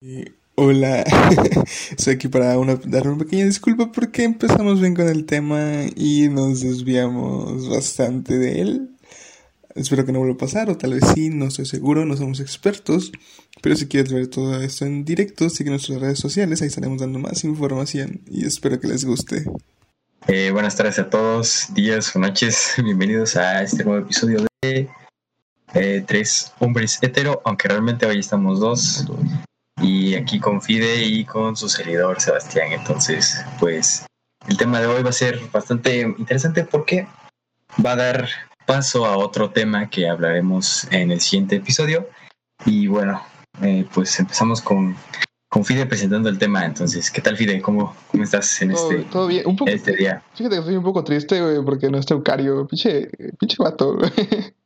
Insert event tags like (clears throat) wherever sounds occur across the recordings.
Eh, hola, (laughs) estoy aquí para una, dar una pequeña disculpa porque empezamos bien con el tema y nos desviamos bastante de él. Espero que no vuelva a pasar, o tal vez sí, no estoy seguro, no somos expertos. Pero si quieres ver todo esto en directo, sigue nuestras redes sociales, ahí estaremos dando más información y espero que les guste. Eh, buenas tardes a todos, días o noches, (laughs) bienvenidos a este nuevo episodio de eh, Tres Hombres Hetero, aunque realmente hoy estamos dos y aquí con Fide y con su servidor Sebastián. Entonces, pues el tema de hoy va a ser bastante interesante porque va a dar paso a otro tema que hablaremos en el siguiente episodio. Y bueno, eh, pues empezamos con, con Fide presentando el tema. Entonces, ¿qué tal Fide? ¿Cómo, cómo estás en este, todo bien. Un poco, este día? Fíjate que estoy un poco triste, güey, porque no está Eucario. Pinche, pinche vato, (laughs)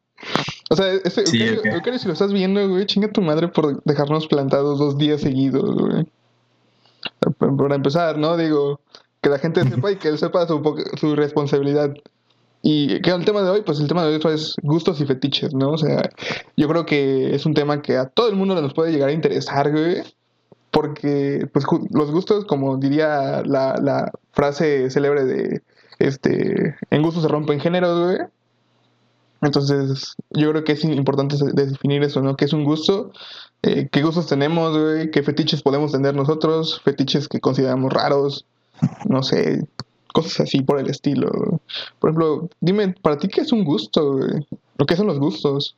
O sea, ese, Sí, Eucario, ok. Eucario, si lo estás viendo, güey, chinga tu madre por dejarnos plantados dos días seguidos, güey. Para empezar, ¿no? Digo, que la gente sepa y que él sepa su, su responsabilidad. Y que el tema de hoy, pues el tema de hoy es gustos y fetiches, ¿no? O sea, yo creo que es un tema que a todo el mundo nos puede llegar a interesar, güey. Porque, pues, los gustos, como diría la, la frase célebre de, este, en gustos se rompen géneros, güey. Entonces, yo creo que es importante definir eso, ¿no? ¿Qué es un gusto? Eh, ¿Qué gustos tenemos, güey? ¿Qué fetiches podemos tener nosotros? Fetiches que consideramos raros, no sé, cosas así por el estilo. Por ejemplo, dime, ¿para ti qué es un gusto, güey? ¿O qué son los gustos?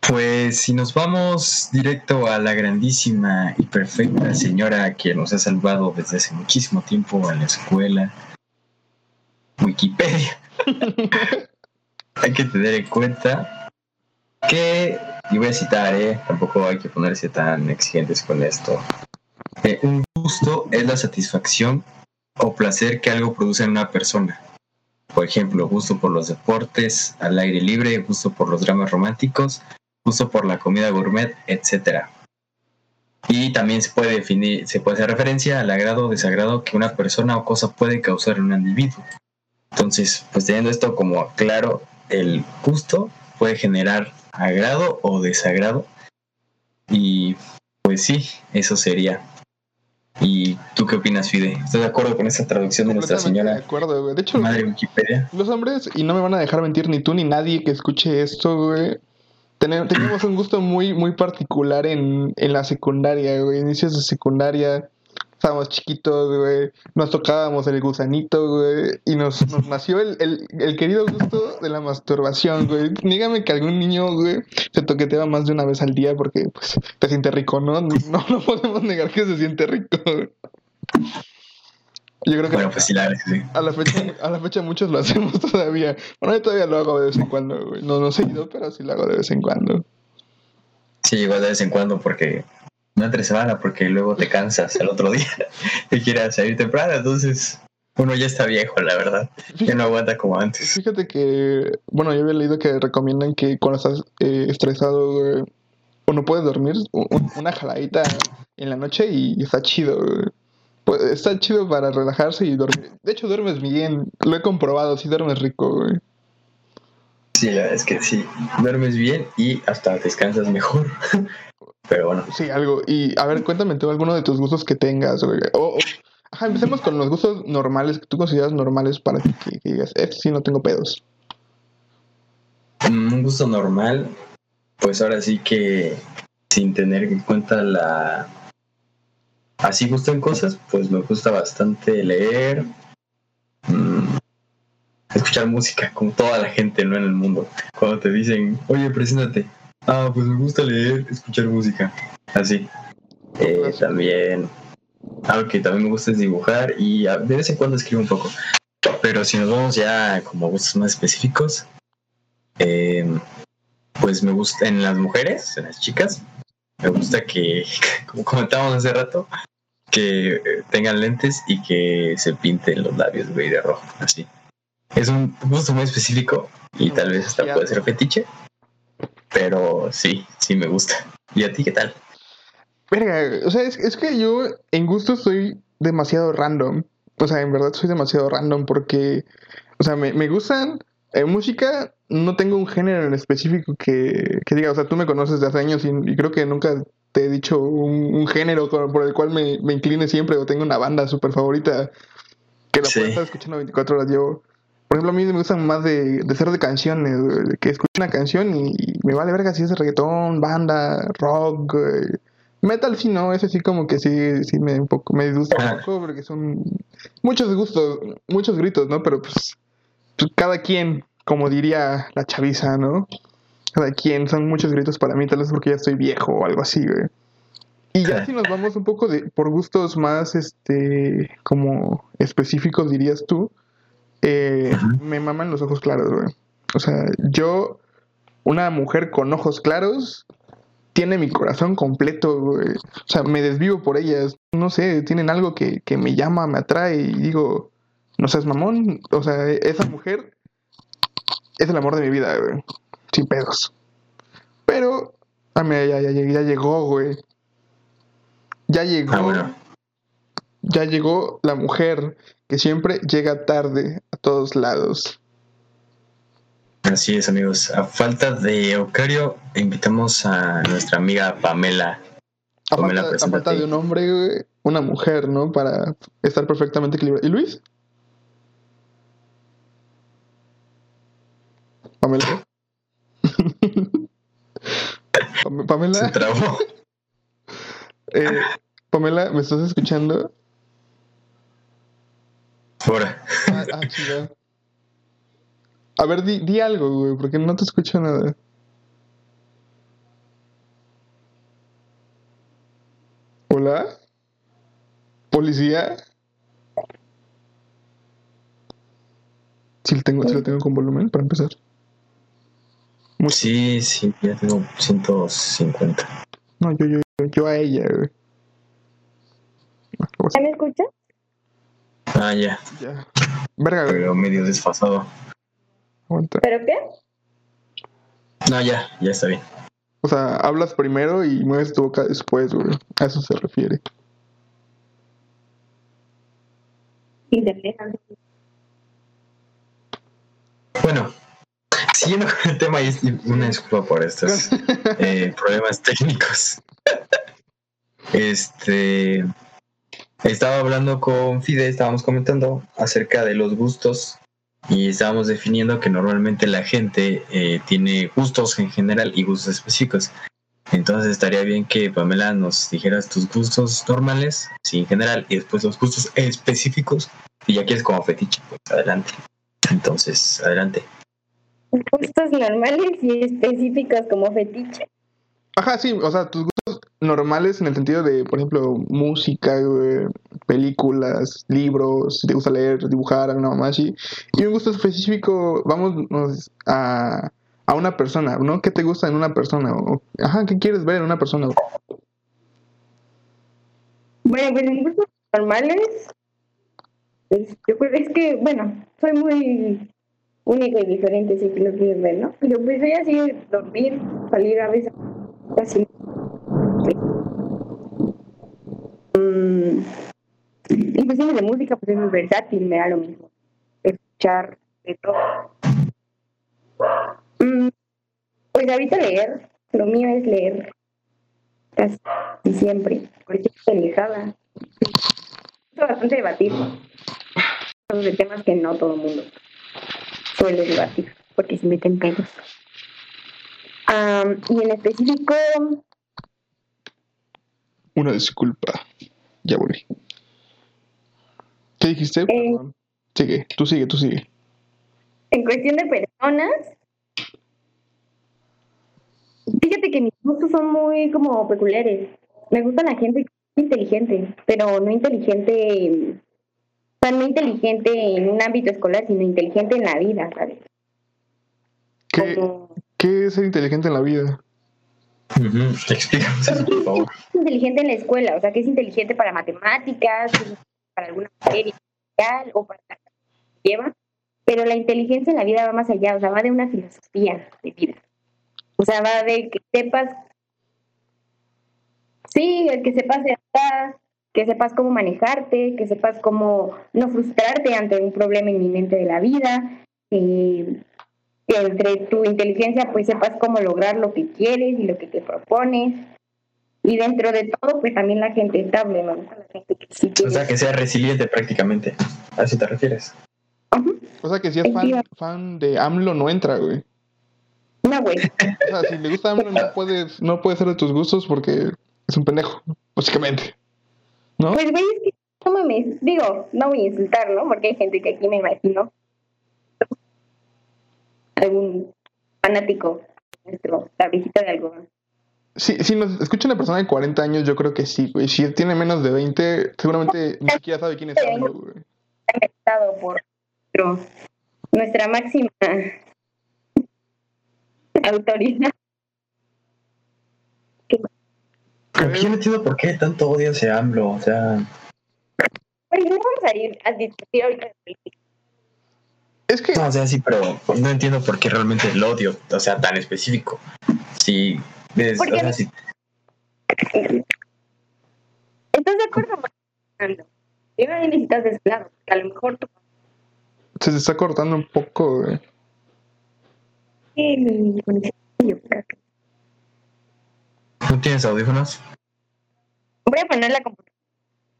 Pues si nos vamos directo a la grandísima y perfecta señora que nos ha salvado desde hace muchísimo tiempo en la escuela, Wikipedia, (laughs) hay que tener en cuenta que, y voy a citar, ¿eh? tampoco hay que ponerse tan exigentes con esto, eh, un gusto es la satisfacción o placer que algo produce en una persona. Por ejemplo, gusto por los deportes al aire libre, gusto por los dramas románticos, gusto por la comida gourmet, etcétera. Y también se puede definir, se puede hacer referencia al agrado o desagrado que una persona o cosa puede causar en un individuo. Entonces, pues teniendo esto como claro, el gusto puede generar agrado o desagrado. Y pues sí, eso sería. ¿Y tú qué opinas, Fide? ¿Estás de acuerdo con esa traducción de nuestra señora De acuerdo, güey. De hecho, madre Wikipedia? los hombres, y no me van a dejar mentir ni tú ni nadie que escuche esto, güey. Tene- Teníamos un gusto muy, muy particular en, en la secundaria, güey. Inicios de secundaria. Estábamos chiquitos, güey. Nos tocábamos el gusanito, güey. Y nos, nos (laughs) nació el, el, el querido gusto de la masturbación, güey. Dígame que algún niño, güey, se toqueteaba más de una vez al día porque, pues, te siente rico, ¿no? No, no podemos negar que se siente rico, güey. Yo creo que Bueno, pues sí, la verdad, sí. a la fecha, a la fecha muchos lo hacemos (laughs) todavía. Bueno, yo todavía lo hago de vez en cuando, güey. No, no seguido, pero sí lo hago de vez en cuando. Sí, igual de vez en cuando porque no entre semana porque luego te cansas el otro día (laughs) y quieras salir temprano, entonces uno ya está viejo, la verdad. Ya no aguanta como antes. Fíjate que, bueno, yo había leído que recomiendan que cuando estás eh, estresado, güey, o no puedes dormir, un- una jaladita en la noche y está chido. Pues, está chido para relajarse y dormir. De hecho, duermes bien. Lo he comprobado, sí duermes rico, güey. Sí, la verdad es que sí, duermes bien y hasta descansas mejor. (laughs) Pero bueno, Sí, algo. Y a ver, cuéntame tú alguno de tus gustos que tengas. O, o- ajá, empecemos con los gustos normales que tú consideras normales para ti, que, que digas, este sí no tengo pedos. mm, un gusto normal, pues ahora sí que sin tener en cuenta la... Así gusto en cosas, pues me gusta bastante leer, mm, escuchar música, como toda la gente, ¿no? En el mundo. Cuando te dicen, oye, preséntate. Ah, pues me gusta leer, escuchar música. Así. Eh, también, algo que también me gusta es dibujar y de vez en cuando escribo un poco. Pero si nos vamos ya como a gustos más específicos, eh, pues me gusta en las mujeres, en las chicas, me gusta que, (laughs) como comentábamos hace rato, que tengan lentes y que se pinten los labios, güey, de rojo, así. Es un gusto muy específico y tal vez hasta puede ser fetiche, pero sí, sí me gusta. ¿Y a ti qué tal? Verga, o sea, es, es que yo en gusto soy demasiado random. O sea, en verdad soy demasiado random porque, o sea, me, me gustan en música, no tengo un género en específico que, que diga, o sea, tú me conoces de hace años y, y creo que nunca te he dicho un, un género con- por el cual me, me incline siempre o tengo una banda súper favorita que la Sí. puedo estar escuchando 24 horas. Yo, por ejemplo, a mí me gustan más de, de ser de canciones, de que escucho una canción y, y me vale verga si es reggaetón, banda, rock, güey. Metal sí no, ese sí como que sí, sí me un poco, me disgusta un poco porque son muchos gustos, muchos gritos, ¿no? Pero pues, pues cada quien, como diría la chaviza, ¿no? Cada quien, son muchos gritos para mí, tal vez porque ya estoy viejo o algo así, güey. Y ya si nos vamos un poco de, por gustos más, este, como específicos, dirías tú, eh, me maman los ojos claros, güey. O sea, yo, una mujer con ojos claros, tiene mi corazón completo, güey. O sea, me desvivo por ellas. No sé, tienen algo que, que me llama, me atrae y digo, no seas mamón. O sea, esa mujer es el amor de mi vida, güey. Sin pedos. Pero, ah, mira, ya, ya, ya llegó, güey. Ya llegó. Ah, bueno. Ya llegó la mujer que siempre llega tarde a todos lados. Así es, amigos. A falta de Ocario, invitamos a nuestra amiga Pamela. A Pamela, falta, a falta de un hombre, una mujer, ¿no? Para estar perfectamente equilibrado. ¿Y Luis? Pamela. (laughs) Pam- Se Pamela, trabó. (laughs) eh, Pamela, ¿me estás escuchando? Fuera. Ah, ah. A ver, di, di algo, güey, porque no te escucho nada. ¿Hola? ¿Policía? Si lo tengo, sí lo tengo con volumen para empezar. Muy- Sí, sí, ya tengo 150. No, yo, yo, yo, yo a ella, güey. ¿Ya me escuchas? Ah, ya. Verga, güey. Pero medio desfasado. aguanta. ¿Pero qué? No, ya, ya está bien. O sea, hablas primero y mueves tu boca después, güey. A eso se refiere. Bueno, siguiendo con el tema, y una disculpa por estos (laughs) eh, problemas técnicos. (laughs) Este. Estaba hablando con Fide, estábamos comentando acerca de los gustos y estábamos definiendo que normalmente la gente eh, tiene gustos en general y gustos específicos. Entonces estaría bien que Pamela nos dijeras tus gustos normales, sí, en general, y después los gustos específicos. Y ya quieres como fetiche, pues adelante. Entonces, adelante. Gustos normales y específicos como fetiche. Ajá, sí, o sea, tus gustos normales en el sentido de, por ejemplo, música, películas, libros, si te gusta leer, dibujar, alguna mamá así. Y un gusto específico, vamos a, a una persona, ¿no? ¿Qué te gusta en una persona? O, ajá, ¿qué quieres ver en una persona? Bueno, pues en gustos normales, pues, yo creo es que, bueno, soy muy único y diferente, si lo quieres ver, ¿no? Pero pues soy así, dormir, salir a veces, así. Mm, en cuestiones de música, pues es muy versátil, me da lo mismo. Escuchar de todo. Mm, pues ahorita leer, lo mío es leer casi siempre, cualquier pendejada. Es bastante debatir sobre temas que no todo mundo suele debatir, porque se meten pedos. Am, y en específico, Una disculpa. Ya volví. ¿Qué dijiste? Perdón. Sigue, tú sigue, tú sigue. en cuestión de personas, fíjate que mis gustos son muy como peculiares. Me gusta la gente inteligente, pero no inteligente, o sea, no inteligente en un ámbito escolar, sino inteligente en la vida, ¿sabes? ¿Qué, Como qué es ser inteligente en la vida? Ujú, Explícanos por favor. (laughs) inteligente en la escuela, o sea, que es inteligente para matemáticas, para alguna materia o para la que lleva, pero la inteligencia en la vida va más allá, o sea, va de una filosofía de vida. O sea, va de que sepas, sí, el que sepas edad, que sepas cómo manejarte, que sepas cómo no frustrarte ante un problema inminente de la vida, eh, que entre tu inteligencia pues sepas cómo lograr lo que quieres y lo que te propones y dentro de todo, pues también la gente estable, ¿no? La gente que sí O sea, que sea resiliente prácticamente. ¿A eso te refieres? O sea que si es fan, fan de AMLO no entra, güey. No, güey. O sea, si le gusta AMLO no puedes, no puede ser de tus gustos porque es un pendejo, básicamente. ¿No? Pues, güey, es que, no mames, digo, no voy a insultar, ¿no? Porque hay gente que aquí me imagino. Algún fanático nuestro, la visita de algodón. Si, si nos escucha una persona de 40 años, yo creo que sí, güey. Si tiene menos de 20, seguramente ni siquiera sabe quién es AMLO, güey. Estado por nuestro- nuestra máxima autoridad. Que yo no entiendo por qué tanto odio hacia AMLO. O sea, Güey, no vamos a ir a discutir ahorita de política. Es que, no, o sea, sí, pero no entiendo por qué realmente el odio, o sea, tan específico. Si, ves, o sea, si ¿Estás de acuerdo? Fernando? Yo no necesitas lado, porque a lo mejor tú se te está cortando un poco, güey. Sí, que- no tienes audífonos, Voy a poner la computadora.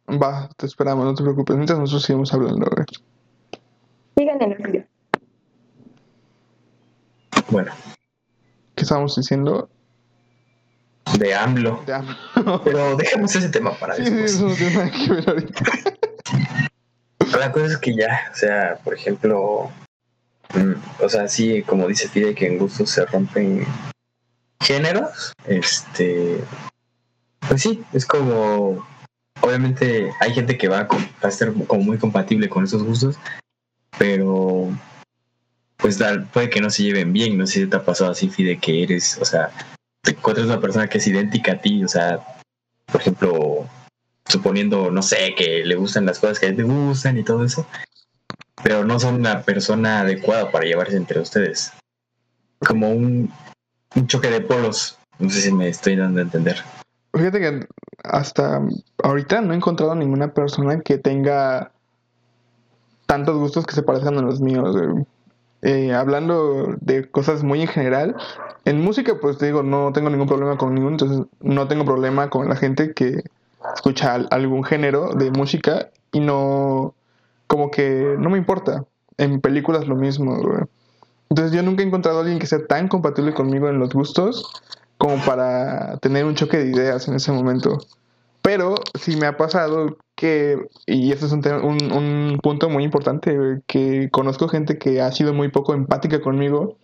Va, te esperamos, no te preocupes. Mientras nosotros seguimos hablando, güey. Sigan en el video. bueno, ¿Qué estábamos diciendo? de AMLO. De AMLO. (laughs) Pero dejemos ese tema para Sí, sí, después. eso no tiene nada que ver ahorita. (laughs) La cosa es que ya, o sea, por ejemplo, mm, o sea, sí, como dice Fide, que en gustos se rompen géneros, este, pues sí, es como, obviamente hay gente que va a, com- va a ser como muy compatible con esos gustos, pero pues tal- puede que no se lleven bien, no sé si te ha pasado así, Fide, que eres, o sea, te encuentras una persona que es idéntica a ti, o sea, por ejemplo, suponiendo, no sé, que le gustan las cosas que a ti te gustan y todo eso, pero no son una persona adecuada para llevarse entre ustedes. Como un, un choque de polos. No sé si me estoy dando a entender. Fíjate que hasta ahorita no he encontrado ninguna persona que tenga tantos gustos que se parezcan a los míos. Eh, hablando de cosas muy en general, en música, pues te digo, no tengo ningún problema con ninguno, entonces no tengo problema con la gente que escucha al- algún género de música y no, como que no me importa. En películas lo mismo, güey. Entonces yo nunca he encontrado a alguien que sea tan compatible conmigo en los gustos como para tener un choque de ideas en ese momento. Pero sí me ha pasado que, y este es un, un, un punto muy importante, que conozco gente que ha sido muy poco empática conmigo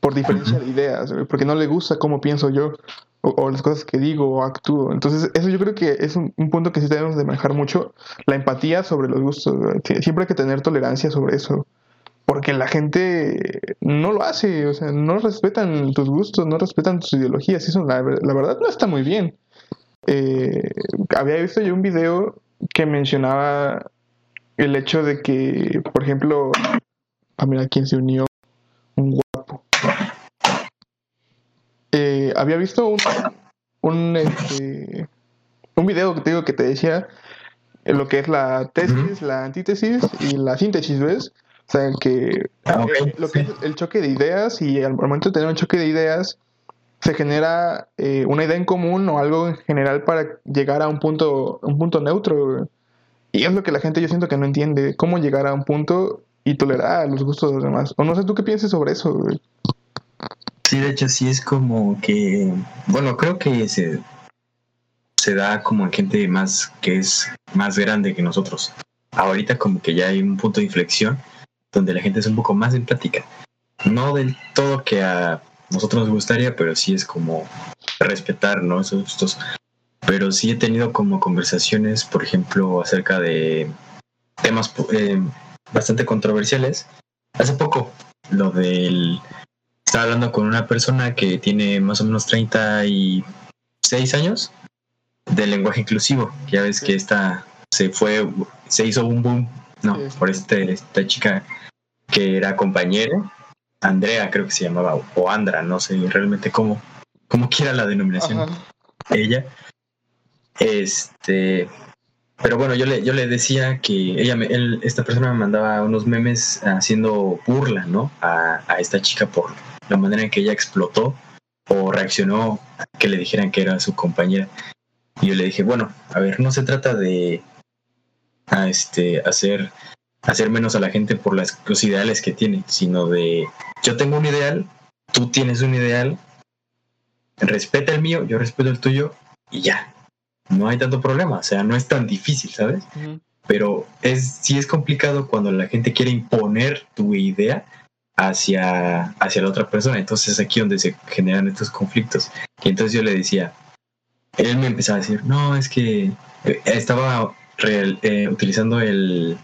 por diferencia de ideas, porque no le gusta cómo pienso yo, o, o las cosas que digo o actúo. Entonces, eso yo creo que es un, un punto que sí debemos de manejar mucho, la empatía sobre los gustos. Siempre hay que tener tolerancia sobre eso. Porque la gente no lo hace, o sea, no respetan tus gustos, no respetan tus ideologías. Eso, la, la verdad, no está muy bien. Eh, había visto yo un video que mencionaba el hecho de que, por ejemplo, ah, mira quién se unió, un guapo. Eh, había visto un, un, este, un video que te digo que te decía eh, lo que es la tesis, la antítesis y la síntesis, ¿ves? O sea, que Ah, lo que sí. es el choque de ideas y al momento de tener un choque de ideas se genera eh, una idea en común o algo en general para llegar a un punto, un punto neutro. Y es lo que la gente yo siento que no entiende, cómo llegar a un punto y tolerar los gustos de los demás. O no sé tú qué piensas sobre eso. Sí, de hecho, sí es como que. Bueno, creo que se, se da como en gente más que es más grande que nosotros. Ahorita, como que ya hay un punto de inflexión donde la gente es un poco más empática. No del todo que a nosotros nos gustaría, pero sí es como respetar ¿no? esos gustos. Pero sí he tenido como conversaciones, por ejemplo, acerca de temas eh, bastante controversiales. Hace poco, lo del estaba hablando con una persona que tiene más o menos 36 años del lenguaje inclusivo. Ya ves que esta se fue, se hizo un boom, no, por este, esta chica que era compañera, Andrea creo que se llamaba, o Andra, no sé realmente cómo, cómo quiera la denominación Ajá. ella. Este, pero bueno, yo le, yo le decía que ella, me- él- esta persona me mandaba unos memes haciendo burla, ¿no? A, a esta chica por la manera en que ella explotó o reaccionó a que le dijeran que era su compañera. Y yo le dije, bueno, a ver, no se trata de a este, hacer, hacer menos a la gente por las, los ideales que tiene, sino de yo tengo un ideal, tú tienes un ideal, respeta el mío, yo respeto el tuyo y ya. No hay tanto problema, o sea, no es tan difícil, ¿sabes? Pero es, sí es complicado cuando la gente quiere imponer tu idea hacia, hacia la otra persona. Entonces es aquí donde se generan estos conflictos. Y entonces yo le decía, él me empezaba a decir, no, es que eh, estaba real- eh, utilizando el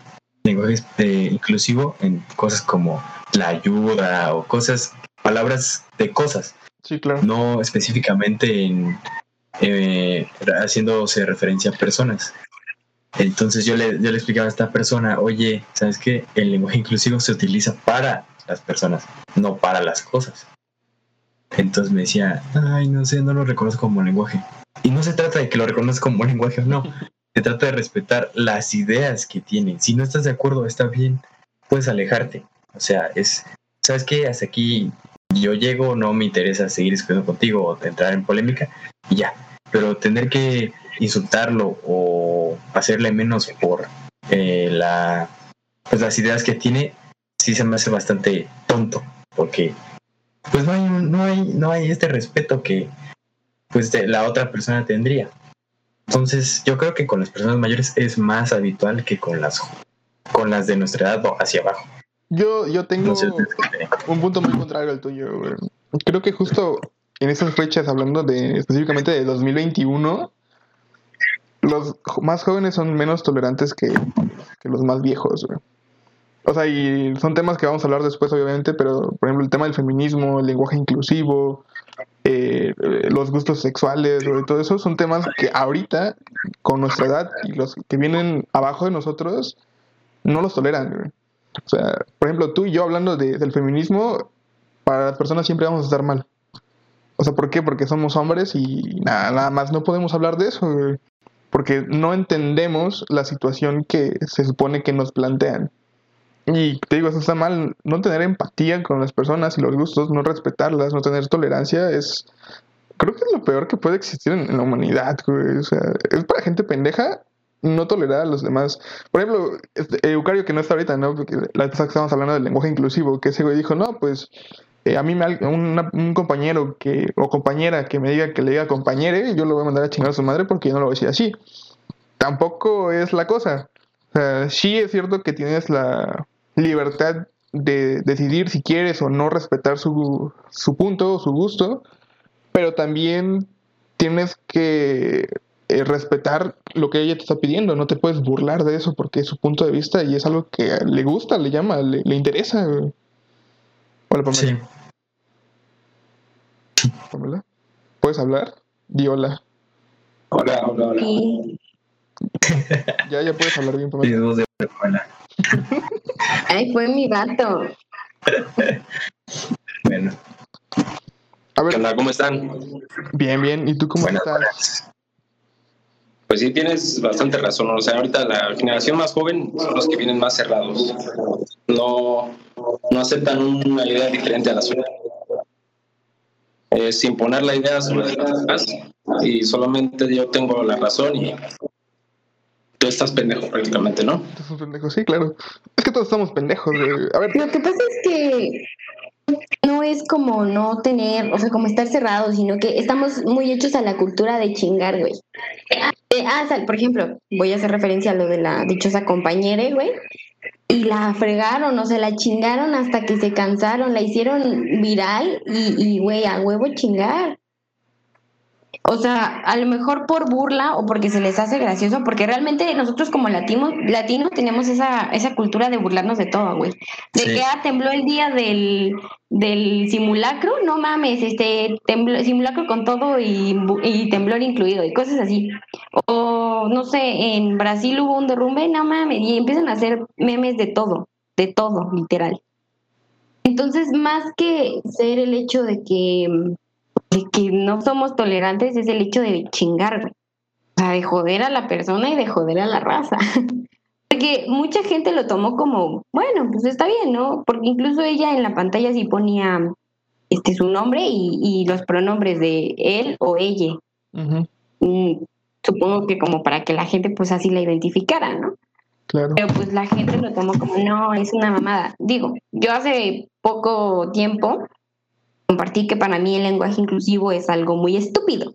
lenguaje eh, inclusivo en cosas como la ayuda o cosas, palabras de cosas Sí, claro. no específicamente en eh, haciéndose referencia a personas. Entonces yo le, yo le explicaba a esta persona, oye, ¿sabes qué? El lenguaje inclusivo se utiliza para las personas, no para las cosas. Entonces me decía, ay, no sé, no lo reconozco como lenguaje. Y no se trata de que lo reconozca como lenguaje o no, (laughs) se trata de respetar las ideas que tienen. Si no estás de acuerdo, está bien, puedes alejarte. O sea, es, ¿sabes qué? Hasta aquí yo llego, no me interesa seguir discutiendo contigo o entrar en polémica y ya. Pero tener que insultarlo o hacerle menos por eh, la, pues las ideas que tiene, sí se me hace bastante tonto, porque pues no hay, no hay, no hay este respeto que pues de la otra persona tendría. Entonces, yo creo que con las personas mayores es más habitual que con las con las de nuestra edad o hacia abajo. Yo, yo tengo un punto muy contrario al tuyo, güey. Creo que justo en esas fechas, hablando de específicamente de 2021, los más jóvenes son menos tolerantes que, que los más viejos, güey. O sea, y son temas que vamos a hablar después, obviamente, pero por ejemplo, el tema del feminismo, el lenguaje inclusivo, eh, eh, los gustos sexuales, güey, todo eso son temas que ahorita, con nuestra edad y los que vienen abajo de nosotros, no los toleran. O sea, por ejemplo, tú y yo hablando de- del feminismo, para las personas siempre vamos a estar mal. O sea, ¿por qué? Porque somos hombres y nada, nada más no podemos hablar de eso. Porque no entendemos la situación que se supone que nos plantean. Y te digo, eso está mal. No tener empatía con las personas y los gustos, no respetarlas, no tener tolerancia, es. Creo que es lo peor que puede existir en, la humanidad, güey. O sea, es para gente pendeja no tolerar a los demás. Por ejemplo, este, Eucario, que no está ahorita, ¿no? Porque la vez que estábamos hablando del lenguaje inclusivo, que ese güey dijo, no, pues eh, a mí me, un compañero que o compañera que me diga que le diga compañere, yo lo voy a mandar a chingar a su madre porque yo no lo voy a decir así. Tampoco es la cosa. O sea, sí es cierto que tienes la libertad de decidir si quieres o no respetar su, su punto o su gusto, pero también tienes que eh, respetar lo que ella te está pidiendo. No te puedes burlar de eso porque es su punto de vista y es algo que le gusta, le llama, le, le interesa. Hola, Pamela. Sí. Pamela. ¿Puedes hablar? Di hola. Hola, hola, hola. Ya, ya puedes hablar bien, Sí, Pamela. (laughs) ay, fue mi gato. Bueno, A ¿Qué ver, onda? ¿Cómo están? bien, bien. ¿Y tú cómo buenas, estás? buenas. Pues sí, tienes bastante razón. O sea, ahorita la generación más joven son los que vienen más cerrados. No, no aceptan una idea diferente a la suya. Es imponer la idea sobre los demás y solamente yo tengo la razón y tú estás pendejo prácticamente, ¿no? Tú un pendejo. Sí, claro. Es que todos estamos pendejos. güey. A ver, Lo que pasa es que no es como no tener, o sea, como estar cerrado, sino que estamos muy hechos a la cultura de chingar, güey. Eh, ah, sea, por ejemplo, voy a hacer referencia a lo de la dichosa compañera, güey. Y la fregaron, o sea, la chingaron hasta que se cansaron, la hicieron viral y, y, güey, a huevo chingar. O sea, a lo mejor por burla o porque se les hace gracioso, porque realmente nosotros como latinos, latinos tenemos esa, esa cultura de burlarnos de todo, güey. De Sí. que ah, tembló el día del, del simulacro, no mames, este tembló, simulacro con todo y, y temblor incluido y cosas así. O no sé, en Brasil hubo un derrumbe, no mames, y empiezan a hacer memes de todo, de todo, literal. Entonces, más que ser el hecho de que, de que no somos tolerantes, es el hecho de chingar, güey. O sea, de joder a la persona y de joder a la raza. (laughs) Porque mucha gente lo tomó como, bueno, pues está bien, ¿no? Porque incluso ella en la pantalla sí ponía este su nombre y, y los pronombres de él o ella. Mm, supongo que como para que la gente pues así la identificara, ¿no? Claro. Pero pues la gente lo tomó como, no, es una mamada. Digo, yo hace poco tiempo compartí que para mí el lenguaje inclusivo es algo muy estúpido.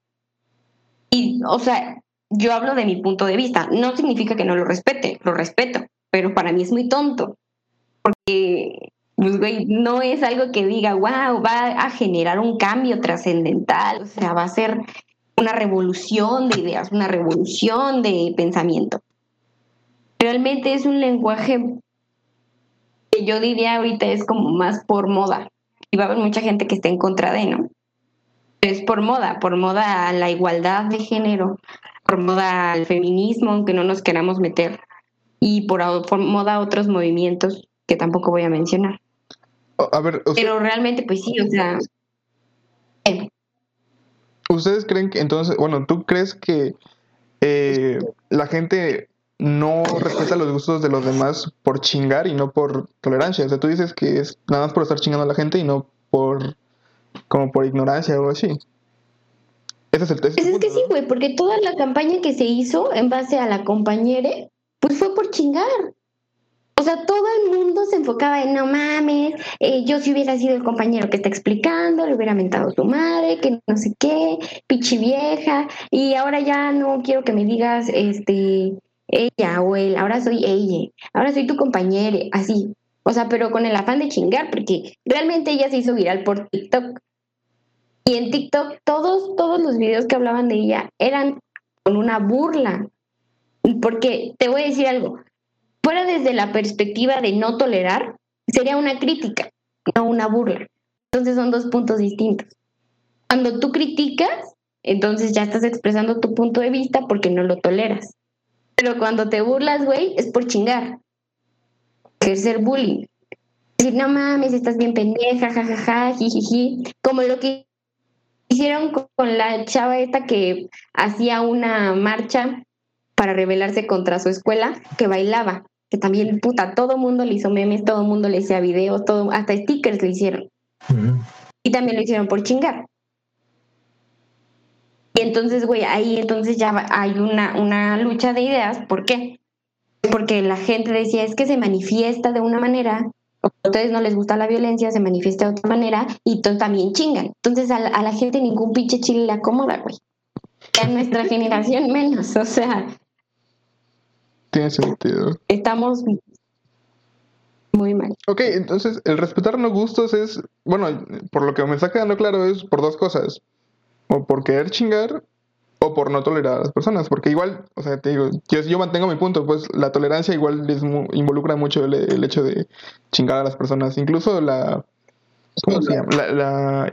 Y, o sea, yo hablo de mi punto de vista. No significa que no lo respete, lo respeto, pero para mí es muy tonto. Porque, pues, no es algo que diga, wow, va a generar un cambio trascendental. O sea, va a ser una revolución de ideas, una revolución de pensamiento. Realmente es un lenguaje que yo diría ahorita es como más por moda. Y va a haber mucha gente que esté en contra de, ¿no? Es por moda, por moda a la igualdad de género, por moda al feminismo, aunque no nos queramos meter, y por, moda a otros movimientos que tampoco voy a mencionar. A ver, o sea, Pero realmente, pues sí, o sea, eh, ¿ustedes creen que entonces, bueno, tú crees que eh, la gente no respeta los gustos de los demás por chingar y no por tolerancia? O sea, tú dices que es nada más por estar chingando a la gente y no por, como por ignorancia o algo así. Ese es el ese es Pues es que sí, güey, porque toda la campaña que se hizo en base a la compañere, pues fue por chingar. O sea, todo el mundo se enfocaba en, no mames, eh, yo si hubiera sido el compañero que está explicando, le hubiera mentado a su madre, que no sé qué, pichi vieja, y ahora ya no quiero que me digas, este, ella o él, ahora soy ella, ahora soy tu compañero, así. O sea, pero con el afán de chingar, porque realmente ella se hizo viral por TikTok. Y en TikTok todos, todos los videos que hablaban de ella eran con una burla. Porque te voy a decir algo, fuera desde la perspectiva de no tolerar, sería una crítica, no una burla. Entonces son dos puntos distintos. Cuando tú criticas, entonces ya estás expresando tu punto de vista porque no lo toleras. Pero cuando te burlas, güey, es por chingar. Ejercer bullying. Decir, no mames, estás bien pendeja, jajaja, jijiji. Como lo que hicieron con- con la chava esta que hacía una marcha para rebelarse contra su escuela, que bailaba, que también, puta, todo mundo le hizo memes, todo mundo le hacía videos, todo, hasta stickers le hicieron. Y también lo hicieron por chingar. Y entonces, güey, ahí entonces ya hay una, una lucha de ideas. ¿Por qué? Porque la gente decía, es que se manifiesta de una manera, o a ustedes no les gusta la violencia, se manifiesta de otra manera, y entonces también chingan. Entonces a la, a la gente ningún pinche chile le acomoda, güey. Y a nuestra (laughs) generación menos, o sea, Tiene sentido. estamos muy mal. Ok, entonces el respetar los gustos es, bueno, por lo que me está quedando claro es por dos cosas. O por querer chingar o por no tolerar a las personas. Porque igual, o sea, te digo, yo, yo mantengo mi punto, pues la tolerancia igual es mu- involucra mucho el, el hecho de chingar a las personas. Incluso la... ¿Cómo se llama? La, la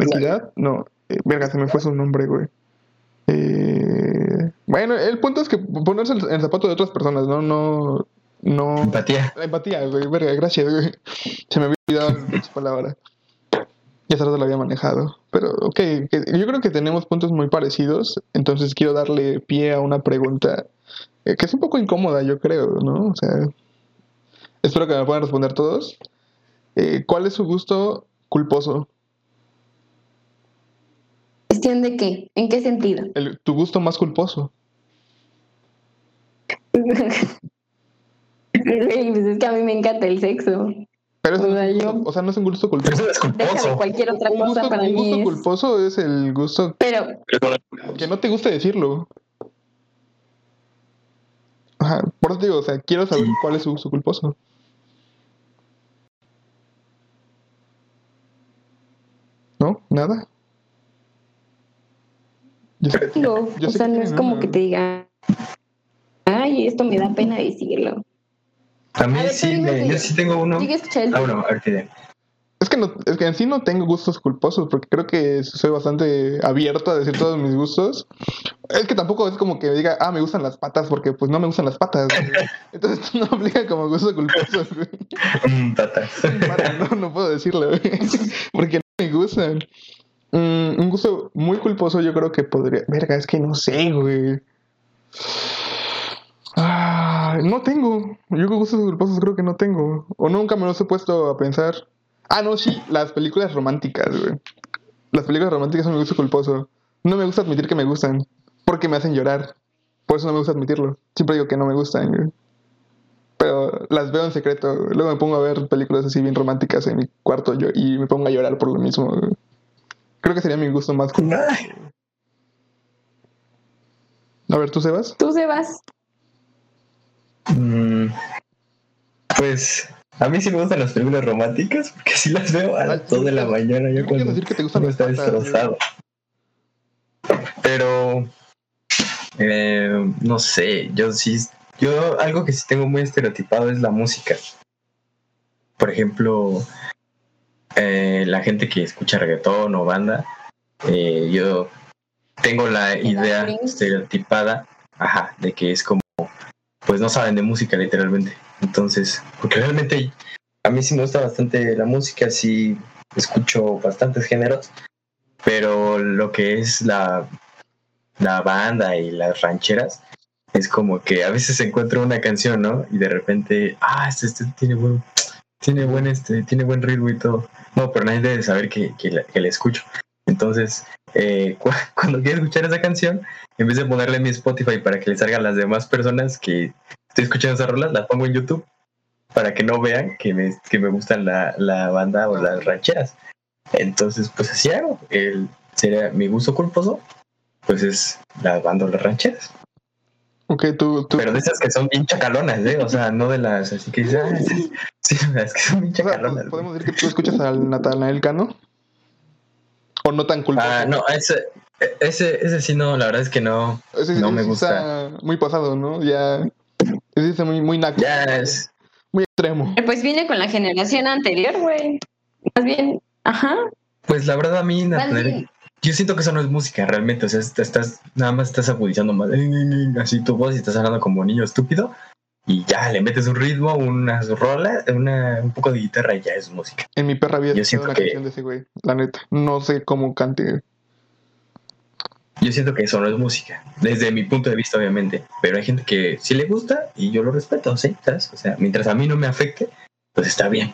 equidad, no, eh, verga, se me fue su nombre, güey. Eh, bueno, el punto es que ponerse en el zapato de otras personas, ¿no? No, no, Empatía. la empatía, güey, verga, gracias, güey. Se me había olvidado (laughs) esa palabra. Ya rato la había manejado. Pero, ok, yo creo que tenemos puntos muy parecidos. Entonces quiero darle pie a una pregunta eh, que es un poco incómoda, yo creo, ¿no? O sea, espero que me puedan responder todos. Eh, ¿Cuál es su gusto culposo? ¿Cuestión de qué? ¿En qué sentido? El, tu gusto más culposo. (laughs) Pues es que a mí me encanta el sexo. Pero es O sea, gusto- yo- o sea, no es un gusto culposo. eso es culposo. cualquier otra cosa gusto, para un gusto mí es... culposo es el gusto Pero, que no te gusta decirlo. Ajá, por eso te digo, o sea, quiero saber cuál es su gusto culposo. ¿No? ¿Nada? Yo sé- digo, Yo o sé sea, que no es como que te diga, ay, esto me da pena decirlo. A mí A ver, sí, me- el yo sí tengo uno. Ah, bueno, a ver qué. Es que, no, es que en sí no tengo gustos culposos, porque creo que soy bastante abierto a decir todos mis gustos. Es que tampoco es como que diga, ah, me gustan las patas, porque pues no me gustan las patas. güey. (laughs) Entonces (laughs) no aplica como gusto culposo, güey. Mm, patas. Pata, no, no puedo decirlo, güey, (laughs) porque no me gustan. Mm, un gusto muy culposo yo creo que podría... Verga, es que no sé, güey. Ah, no tengo. Yo gustos culposos creo que no tengo. O nunca me los he puesto a pensar. Ah, no, sí, las películas románticas, güey. Las películas románticas son mi gusto culposo. No me gusta admitir que me gustan. porque me hacen llorar. Por eso no me gusta admitirlo. Siempre digo que no me gustan, güey. Pero las veo en secreto. güey. Luego me pongo a ver películas así bien románticas en mi cuarto yo, y me pongo a llorar por lo mismo. güey. Creo que sería mi gusto más. culpable. A ver, ¿tú, Sebas? Tú, Sebas. Mm, pues a mí sí me gustan las películas románticas porque sí las veo a Ah, las 2 de la mañana Yo cuando decir que te gustan uno las está destrozado. Pero eh, no sé, yo sí, yo algo que sí tengo muy estereotipado es la música. Por ejemplo, eh, la gente que escucha reggaetón o banda, eh, yo tengo la idea estereotipada, ajá, de que es como, pues no saben de música literalmente. Entonces, porque realmente a mí sí me gusta bastante la música, sí escucho bastantes géneros, pero lo que es la, la banda y las rancheras es como que a veces encuentro una canción, ¿no? Y de repente, ah, este, este tiene buen, tiene buen, este, tiene buen ritmo y todo. No, pero nadie debe saber que, que, la, escucho. Entonces, eh, (laughs) cu- cuando quiero escuchar esa canción, en vez de ponerle en mi Spotify para que le salgan las demás personas que estoy escuchando esas rolas, las pongo en YouTube para que no vean que me, que me gustan la, la banda o las rancheras. Entonces, pues así hago. El, sería mi gusto culposo, pues es la banda o las rancheras. Ok, tú, tú. Pero de esas que son bien chacalonas, ¿eh? O sea, no de las así que dices, "Ah, sí, las (laughs) que son bien chacalonas. güey". ¿Podemos decir que tú escuchas al Natanael Cano? ¿O no tan culposo? Ah, no, ese, ese, ese sí no, la verdad es que no. Ese, no ese me gusta. Está muy pasado, ¿no? Ya. Ese es muy, muy naco. Ya es. Muy extremo. Eh, Pues viene con la generación anterior, güey. Más bien, ajá. Pues la verdad a mí, yo siento que eso no es música realmente. O sea, est- estás, nada más estás agudizando más así tu voz y estás hablando como niño estúpido. Y ya le metes un ritmo, unas rolas, una, un poco de guitarra y ya es música. En mi perra he escuchado una que- canción de ese güey. La neta. No sé cómo cante. Yo siento que eso no es música, desde mi punto de vista, obviamente. Pero hay gente que sí le gusta y yo lo respeto, ¿sí? ¿Sabes? O sea, mientras a mí no me afecte, pues está bien.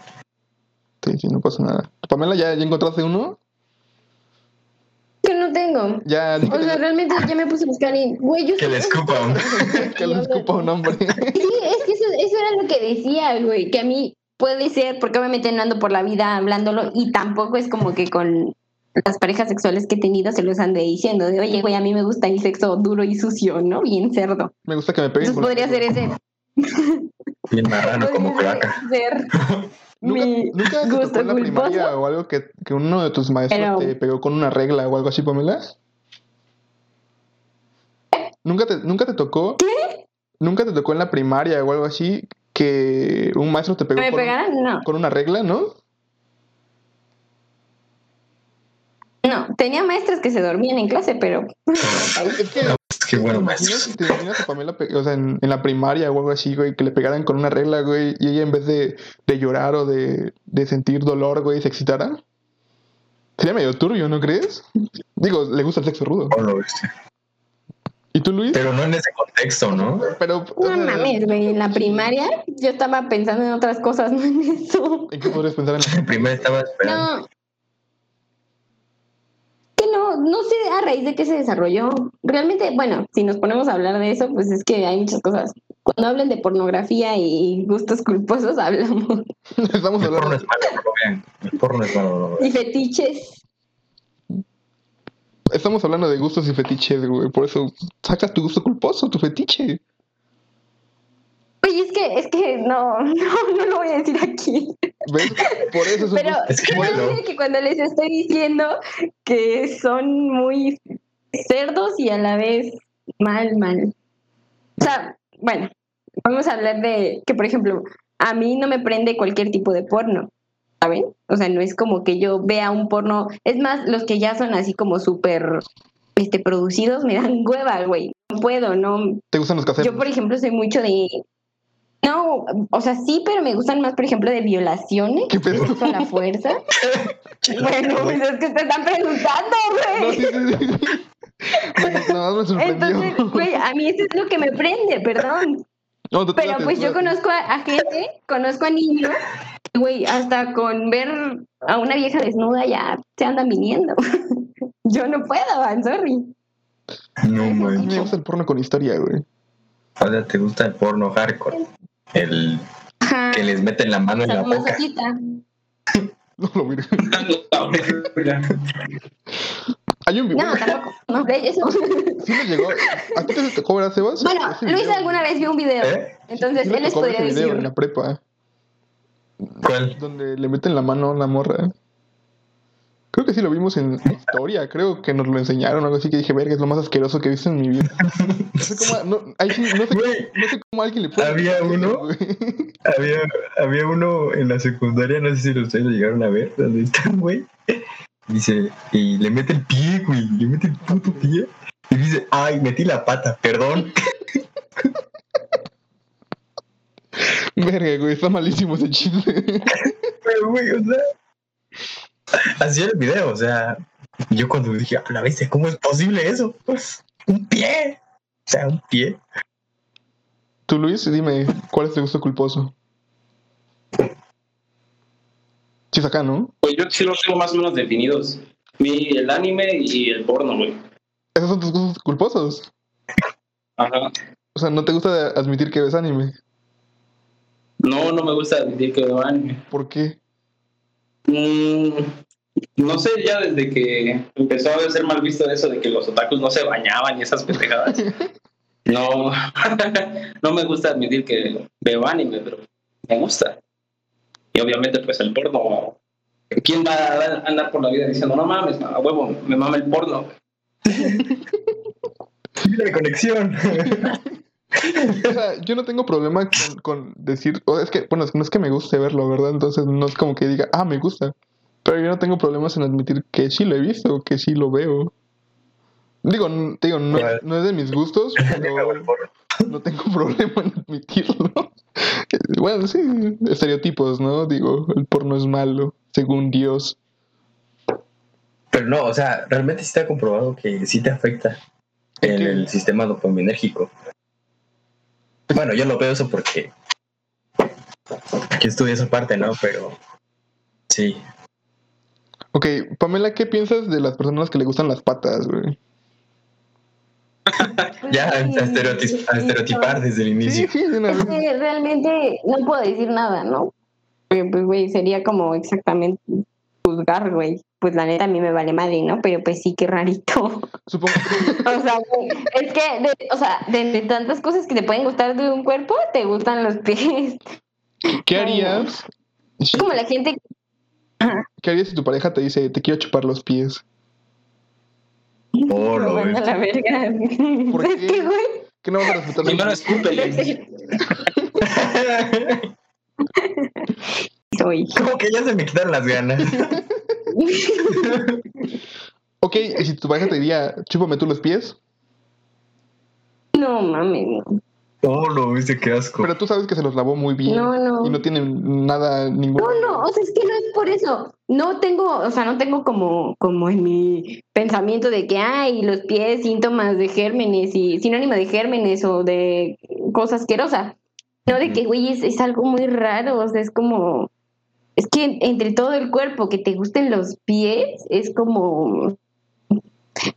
Sí, sí, no pasa nada. Pamela, ¿ya, ya encontraste uno? Tengo. Ya. O sea, realmente ya me puse a buscar y, güey, yo Que le escupa. (laughs) que le escupa un hombre. Sí, es que eso, eso era lo que decía, güey, que a mí puede ser, porque obviamente no ando por la vida hablándolo y tampoco es como que con las parejas sexuales que he tenido se los ande diciendo de, oye, güey, a mí me gusta el sexo duro y sucio, ¿no? Bien cerdo. Me gusta que me peguen. Entonces podría ser ese. Bien marrano como podría cloaca. ser (laughs) ¿Nunca, mi nunca te gusto tocó en la culposo. primaria o algo que, que uno de tus maestros Pero- te pegó con una regla o algo así, Pamela? ¿Nunca te, nunca te tocó? ¿Nunca te tocó en la primaria o algo así que un maestro te pegó ¿Me con, pegaran? No. con una regla, no? No, tenía maestras que se dormían en clase, pero (laughs) Es que Qué bueno, ¿Te maestro. imaginas, te imaginas a Pamela, o sea, en, en la primaria o algo así, güey, que le pegaran con una regla, güey, y ella en vez de, de llorar o de, de sentir dolor, güey, se excitara? Sería medio turbio, ¿no crees? Digo, le gusta el sexo rudo. Oh, lo viste. ¿Y tú, Luis? Pero no en ese contexto, ¿no? Pero, no sea, mames, güey, en la primaria yo estaba pensando en otras cosas, (laughs) no en eso. ¿en qué podrías pensar en la Primero estaba esperando. No. Que no, no sé a raíz de qué se desarrolló. Realmente, bueno, si nos ponemos a hablar de eso, pues es que hay muchas cosas. Cuando hablan de pornografía y gustos culposos, (laughs) hablamos. Estamos El porno hablando... es malo, vean. El porno es malo, no lo vean. Y fetiches. Estamos hablando de gustos y fetiches, güey. Por eso, saca tu gusto culposo, tu fetiche. Oye, es que, es que no, (laughs) no, no lo voy a decir aquí. ¿Ves? Por eso es un Pero Es que bueno. que cuando les estoy diciendo que son muy cerdos y a la vez mal, mal. O sea, bueno, vamos a hablar de que, por ejemplo, a mí no me prende cualquier tipo de porno, ¿saben? O sea, no es como que yo vea un porno. Es más, los que ya son así como súper este, producidos me dan (laughs) hueva, güey. No puedo, no, ¿Te gustan los caseros? yo, por ejemplo, soy mucho de. No, o sea, sí, pero me gustan más, por ejemplo, de violaciones. ¿Qué pedo? A la fuerza. (laughs) bueno, pues es que te están preguntando, No, güey. sí, sí, sí. Nada más me sorprendió. Entonces, güey, a mí eso es lo que me prende, perdón. No, Pero date, pues yo conozco a, a gente, conozco a niños, güey, hasta con ver a una vieja desnuda ya se andan viniendo. (laughs) yo no puedo, I'm sorry. No mí me gusta el porno con historia, güey. O sea, te gusta el porno hardcore. El Ajá. que les meten la mano en la boca. (laughs) No lo vi. Hay un video. No, tampoco. No, de eso. Sí me llegó. ¿A ti te tocó ver, Sebas? Bueno, Luis video. alguna vez vio un video. ¿Eh? Entonces él les podría ese video decir. en la prepa. ¿Cuál? Donde le meten la mano a la morra. Creo que sí lo vimos en historia, creo que nos lo enseñaron algo así que dije, verga, es lo más asqueroso que he visto en mi vida. No sé cómo, no, ahí sí, no sé, Güey, no sé cómo alguien le puede... había uno. Había, había uno en la secundaria, no sé si ustedes lo llegaron a ver, donde está güey. Dice, y le mete el pie, güey, le mete el puto pie. Y dice, ay, metí la pata, perdón. (laughs) Verga, güey, está malísimo ese chiste. Pero, (laughs) güey, o sea. Así era el video, o sea. Yo cuando dije, a la vez, ¿cómo es posible eso? Un pie. O sea, un pie. Tú, Luis, dime, ¿cuál es tu gusto culposo? Sí, acá, ¿no? Pues yo sí los tengo más o menos definidos. Mi, el anime y el porno, güey. Esos son tus gustos culposos. Ajá. O sea, ¿no te gusta admitir que ves anime? No, no me gusta admitir que veo anime. ¿Por qué? Mm, no sé, ya desde que empezó a ser mal visto eso de que los otakus no se bañaban y esas pendejadas. (laughs) No, (laughs) no me gusta admitir que veo anime, pero me gusta. Y obviamente, pues el porno. ¿Quién va a andar por la vida diciendo, no mames, a huevo, me mama el porno? (laughs) Mira la conexión. (laughs) O sea, yo no tengo problema con, con decir, o es que, bueno, no es que me guste verlo, ¿verdad? Entonces no es como que diga, ah, me gusta. Pero yo no tengo problemas en admitir que sí lo he visto, que sí lo veo. Digo, te digo, no, no es de mis gustos, (laughs) pero (laughs) no tengo problema en admitirlo. Bueno, sí, estereotipos, ¿no? Digo, el porno es malo, según Dios. Pero no, o sea, realmente sí está comprobado que sí te afecta ¿En en qué? el sistema dopaminérgico. Bueno, yo no veo eso porque que estudié esa parte, ¿no? Pero sí. Ok, Pamela, ¿qué piensas de las personas que le gustan las patas, güey? (laughs) Ya a, estereoti- a estereotipar desde el inicio. sí, de una Es que realmente no puedo decir nada, ¿no? Porque, Pues, güey, sería como exactamente juzgar, güey. Pues la neta a mí me vale madre, ¿no? Pero pues sí, qué rarito. Supongo (laughs) O sea, güey, es que, de, o sea, de, de tantas cosas que te pueden gustar de un cuerpo, te gustan los pies. ¿Qué harías? Es como la gente ¿Qué harías si tu pareja te dice, te quiero chupar los pies? Oh, a ves. la verga. ¿Por Es qué? que, güey, ¿Qué no vas a respetar? Primero escúpele. (laughs) (laughs) soy. (laughs) Como que ya se me quitaron las ganas. (laughs) Ok, y si tu pareja te diría, chúpame tú los pies, No mames. no. Oh, lo viste, qué asco. pero tú sabes que se los lavó muy bien No, no. y no tienen nada, ningún... No, no, o sea, es que no es por eso. No tengo, o sea, no tengo como, como en mi pensamiento de que hay los pies síntomas de gérmenes y sinónimo de gérmenes o de cosa asquerosa. No de que, güey, es, es algo muy raro, o sea, es como, es que entre todo el cuerpo que te gusten los pies, es como,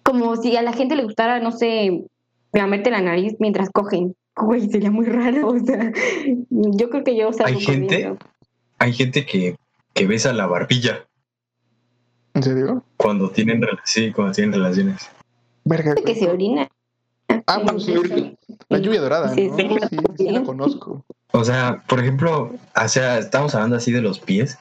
como si a la gente le gustara, no sé, lamerte la nariz mientras cogen. Güey, sería muy raro, (laughs) o sea, yo creo que yo salgo Hay con gente-. Hay gente que, que besa la barbilla ¿En serio? cuando tienen, sí, cuando tienen relaciones. Verga. que se orina. Ah, bueno, sí, la lluvia dorada, Sí, ¿no? sí, Sí, sí, la conozco. O sea, por ejemplo, o sea, estamos hablando así de los pies,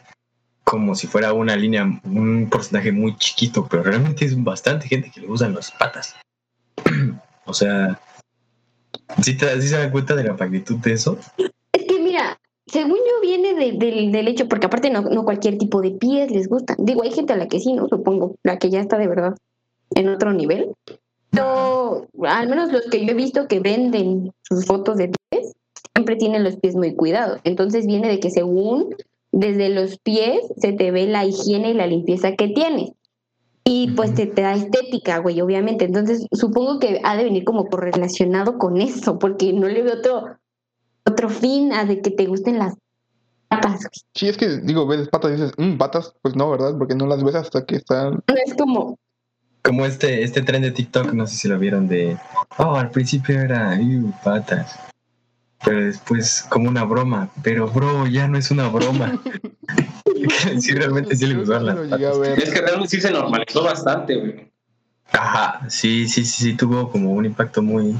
como si fuera una línea, un porcentaje muy chiquito, pero realmente es bastante gente que le usan las patas. (clears throat) o sea, ¿sí, te, sí se dan cuenta de la magnitud de eso? Es que mira, según yo viene de- del- hecho, porque aparte no, no cualquier tipo de pies les gusta. Digo, hay gente a la que sí, ¿no? Supongo, la que ya está de verdad en otro nivel. Pero al menos los que yo he visto que venden sus fotos de pies, siempre tienen los pies muy cuidados. Entonces viene de que según desde los pies se te ve la higiene y la limpieza que tienes. Y pues te, te da estética, güey, obviamente. Entonces supongo que ha de venir como correlacionado con eso, porque no le veo otro, otro fin a de que te gusten las patas. güey. Sí, es que, digo, ves patas y dices, "Mm, patas, pues no, ¿verdad? Porque no las ves hasta que están... No es como, Como este, este tren de TikTok, no sé si lo vieron de. Oh, al principio era. "Iu, patas. Pero después, como una broma. Pero, bro, ya no es una broma. (laughs) (laughs) sí, realmente sí le gustaban las patas. Es que realmente sí se normalizó bastante, güey. Ajá, sí, sí, sí, sí, tuvo como un impacto muy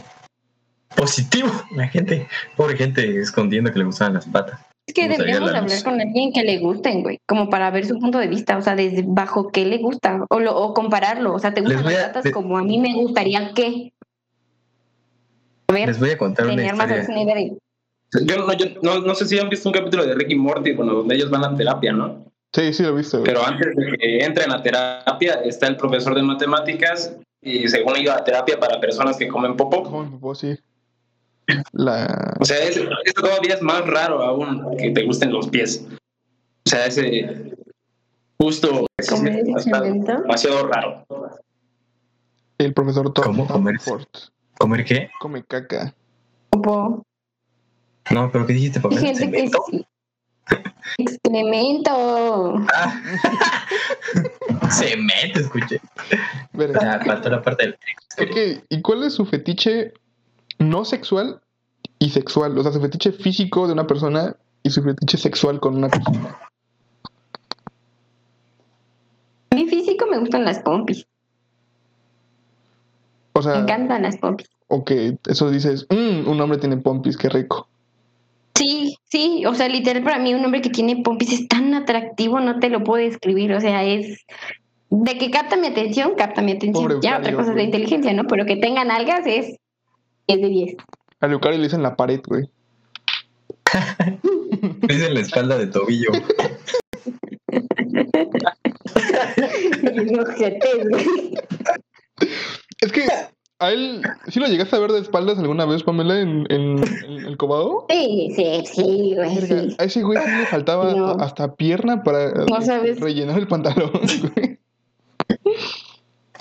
positivo. (laughs) La gente, pobre gente, escondiendo que le gustaban las patas. Es que deberíamos hablar luz. con alguien que le gusten, güey, como para ver su punto de vista, o sea, desde bajo qué le gusta, o, lo, o compararlo, o sea, ¿te gustan las patas de- como a mí me gustaría que? A ver, Les voy a contar una historia. Yo, no, yo no, no sé si han visto un capítulo de Ricky Morty, bueno, donde ellos van a terapia, ¿no? Sí, sí lo he visto. Pero antes de que entren a terapia, está el profesor de matemáticas y según ellos a terapia para personas que comen popó. Como mi papá, sí. La... O sea, es- esto todavía es más raro aún que te gusten los pies. O sea, ese justo excremento. demasiado raro. El profesor Tom ¿Cómo comer? Ford ¿Comer qué? come caca. Como No, pero ¿qué dijiste, papá? gente que sí. Excremento. Ah. (laughs) Cemento, escuché. Verga. Ya, faltó la parte del Ok, ¿y cuál es su fetiche no sexual y sexual? O sea, su fetiche físico de una persona y su fetiche sexual con una persona. A mi físico me gustan las pompis, O me sea, encantan las pompis. ok, eso dices, "Mm, un hombre tiene pompis, qué rico. Sí, sí, o sea, literal para mí un hombre que tiene pompis es tan atractivo, no te lo puedo describir, o sea, es de que capta mi atención, capta mi atención. Pobre ya otra cosa es de güey. inteligencia, ¿no? Pero que tengan algas es 10 de 10. A Lucario le dicen la pared, güey. (laughs) Es en la espalda de tobillo. (laughs) Y güey. Es que a él, ¿sí lo llegaste a ver de espaldas alguna vez, Pamela, en, en- en el cobado? Sí, sí, sí, güey, sí. A ese güey sí le faltaba No. hasta pierna para No sabes. rellenar el pantalón, (laughs) güey.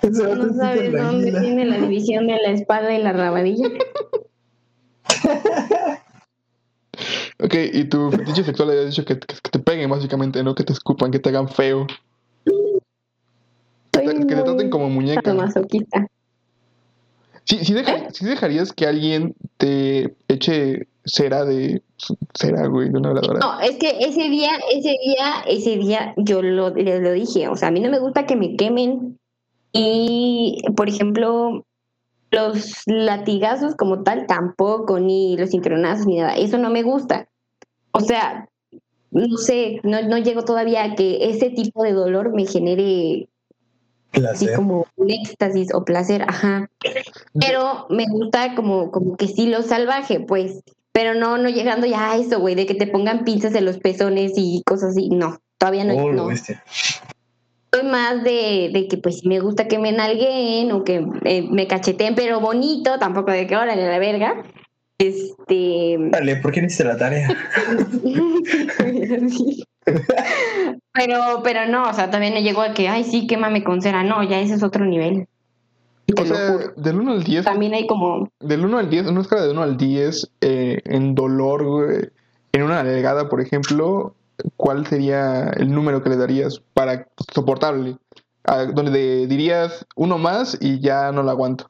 No sabes dónde tiene la división de la espalda y la rabadilla. (laughs) Ok, y tu fetiche sexual había dicho que, que- que te peguen, básicamente, ¿no? Que te escupan, que te hagan feo. Soy Que te traten como muñeca. Sí, sí, deja- sí dejarías que alguien te eche cera de... Cera, güey, de una veladora. No, es que ese día, ese día, ese día yo lo, les lo dije, o sea, a mí no me gusta que me quemen y, por ejemplo, los latigazos como tal tampoco, ni los cincronazos, ni nada, eso no me gusta. O sea, no sé, no, no llego todavía a que ese tipo de dolor me genere así Placer. como un éxtasis o placer, ajá. Pero me gusta como, como que sí lo salvaje, pues. Pero no, no llegando ya a eso, güey, de que te pongan pinzas en los pezones y cosas así. No, todavía no. Oh, no. bestia. Soy más de, de que pues me gusta que me nalguen o que eh, me cacheteen, pero bonito, tampoco de que órale la verga. Este. Dale, ¿por qué no hiciste la tarea? (laughs) (laughs) (laughs) pero, pero no, o sea, todavía no llegó a que, ay, sí, quémame con cera. No, ya ese es otro nivel. Te O sea, del 1 al 10, También hay como del 1 al 10, en una escala de 1 al 10, eh, en dolor, güey, en una nalgada, por ejemplo, ¿cuál sería el número que le darías para soportable? Donde dirías uno más y ya no lo aguanto.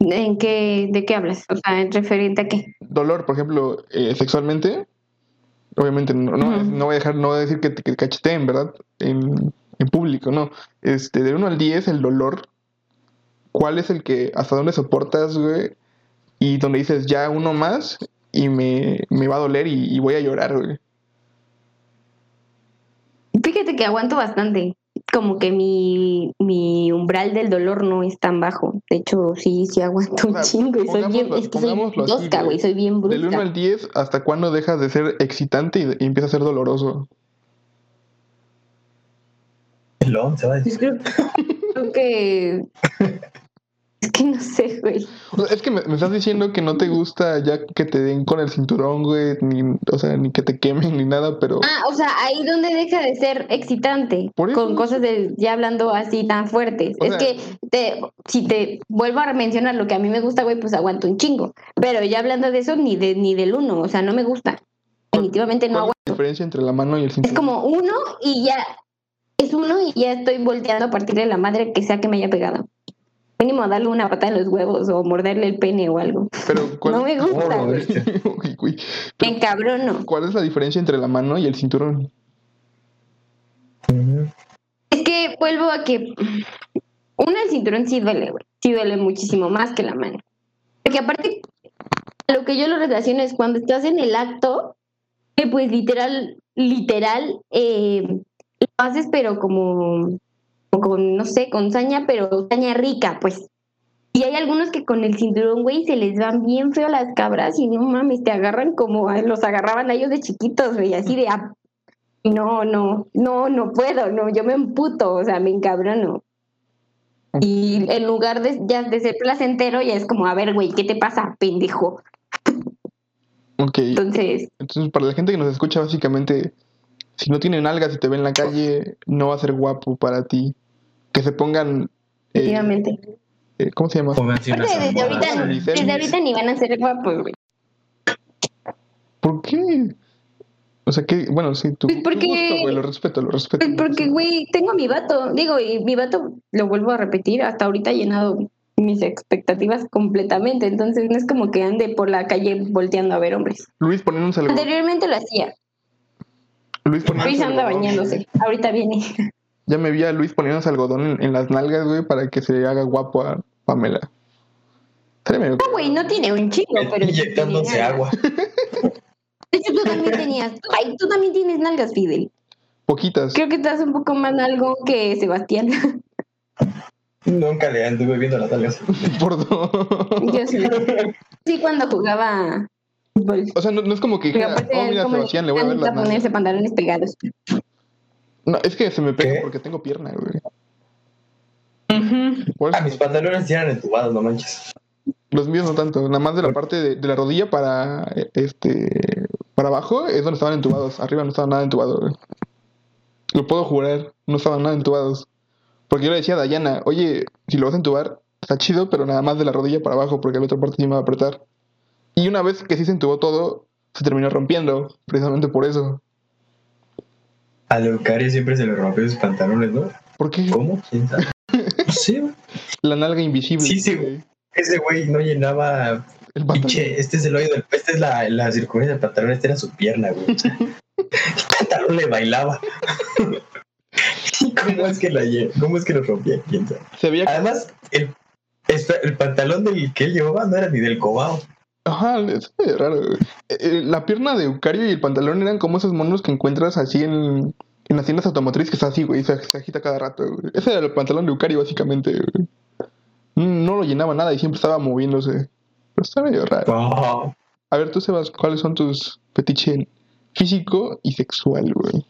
¿En qué, ¿De qué hablas? O sea, ¿en referente a qué? Dolor, por ejemplo, eh, sexualmente, obviamente no, no, voy a dejar, no voy a decir que te que te cacheteen, ¿verdad? En, en público, no. Este, del 1 al 10, el dolor, ¿cuál es el que, hasta dónde soportas, güey? Y donde dices, ya uno más y me, me va a doler y, y voy a llorar, güey. Fíjate que aguanto bastante. Como que mi, mi umbral del dolor no es tan bajo. De hecho, sí, sí aguanto un O sea, chingo. Y soy bien, es que soy tosca, güey. Soy bien Del 1 brusca. al 10, ¿hasta cuándo dejas de ser excitante y, y empieza a ser doloroso? El 11, va a decir. Pues creo, creo que... (laughs) Es que no sé, güey. O sea, es que me, me estás diciendo que no te gusta ya que te den con el cinturón, güey, ni, o sea, ni que te quemen ni nada, pero... Ah, o sea, ahí donde deja de ser excitante, Por con cosas de ya hablando así tan fuertes. O es sea- que te, si te vuelvo a mencionar lo que a mí me gusta, güey, pues aguanto un chingo. Pero ya hablando de eso, ni de ni del uno, o sea, no me gusta. Definitivamente no ¿Cuál es aguanto. la diferencia entre la mano y el Es cinturón? como uno y ya. es uno y ya estoy volteando a partirle la madre que sea que me haya pegado. Mínimo darle una patada en los huevos o morderle el pene o algo. Pero, ¿cuál, No me gusta. Oh. (laughs) Me encabrono. ¿Cuál es la diferencia entre la mano y el cinturón? Es que vuelvo a que uno el cinturón sí duele, güey. Sí duele muchísimo más que la mano. Porque aparte, lo que yo lo relaciono es cuando estás en el acto, que pues literal, literal, eh, lo haces pero como con, no sé, con saña, pero saña rica, pues. Y hay algunos que con el cinturón, güey, se les van bien feo las cabras y no mames, te agarran como los agarraban a ellos de chiquitos, güey, así de... ah, no, no, no, no puedo, no, yo me emputo, o sea, me encabrono. Y en lugar de, ya de ser placentero, ya es como, a ver, güey, ¿qué te pasa, pendejo? Ok. Entonces, Entonces, para la gente que nos escucha, básicamente, si no tienen algas y te ven en la calle, no va a ser guapo para ti. Que se pongan. eh, efectivamente. eh, ¿Cómo se llama? Pónganse desde ahorita, desde ahorita ni van a ser guapos, güey. ¿Por qué? O sea, que, bueno, sí, tu, Pues tu porque- gusto, güey, lo respeto, lo respeto. Pues porque, güey, tengo a mi vato, digo, y mi vato, lo vuelvo a repetir, hasta ahorita ha llenado mis expectativas completamente, entonces no es como que ande por la calle volteando a ver hombres. Luis poniéndonos algodón. Anteriormente lo hacía, Luis Luis anda bañándose, ahorita viene. Ya me vi a Luis poniéndose algodón en, en las nalgas, güey, para que se haga guapo a Pamela. Medio- No, güey, no tiene un chico, pero... Inyectándose tiene agua. (laughs) nalgas. De hecho, tú también tenías, ay, tú también tienes nalgas, Fidel. Poquitas. Creo que estás un poco más nalgo que Sebastián. (laughs) Nunca le anduve viendo las algas. (laughs) Por dos. Yo sí. Sí, cuando jugaba fútbol. O sea, no, no es como que Pero dijera, oh, mira, Sebastián, le voy a ver las nalgas. ponerse pantalones pegados. No, es que se me pega ¿Qué? porque tengo pierna, güey. Ah, mis pantalones ya eran entubados, no manches. los míos no tanto. Nada más de la parte de, de la rodilla para este para abajo es donde estaban entubados. Arriba no estaban nada entubados, güey. Lo puedo jurar, no estaban nada entubados. Porque yo le decía a Dayana, oye, si lo vas a entubar, está chido, pero nada más de la rodilla para abajo, porque la otra parte sí me va a apretar. Y una vez que sí se entubó todo, se terminó rompiendo, precisamente por eso. A Leucaria siempre se le rompió sus pantalones, ¿no? ¿Por qué? ¿Cómo? ¿Quién sabe? No sé, güey. La nalga invisible. Sí, sí, güey. Ese güey no llenaba. El pantalón. Pinche, este es el hoyo del. Esta es la, la circunferencia del pantalón, esta era su pierna, güey. (laughs) El pantalón le bailaba. (laughs) ¿Y cómo es que la ¿Cómo es que lo rompía? ¿Quién sabe? Además, el, el pantalón del que él llevaba no era ni del cobao. Ajá, es medio raro. Eh, eh, La pierna de Eucario y el pantalón eran como esos monos que encuentras así en, en las tiendas automotrices que está así, güey, se, se agita cada rato. güey. Ese era el pantalón de Eucario, básicamente. güey. No lo llenaba nada y siempre estaba moviéndose. Pero está medio raro. Oh, A ver, tú, Sebas, ¿cuáles son tus fetiches físico y sexual, güey?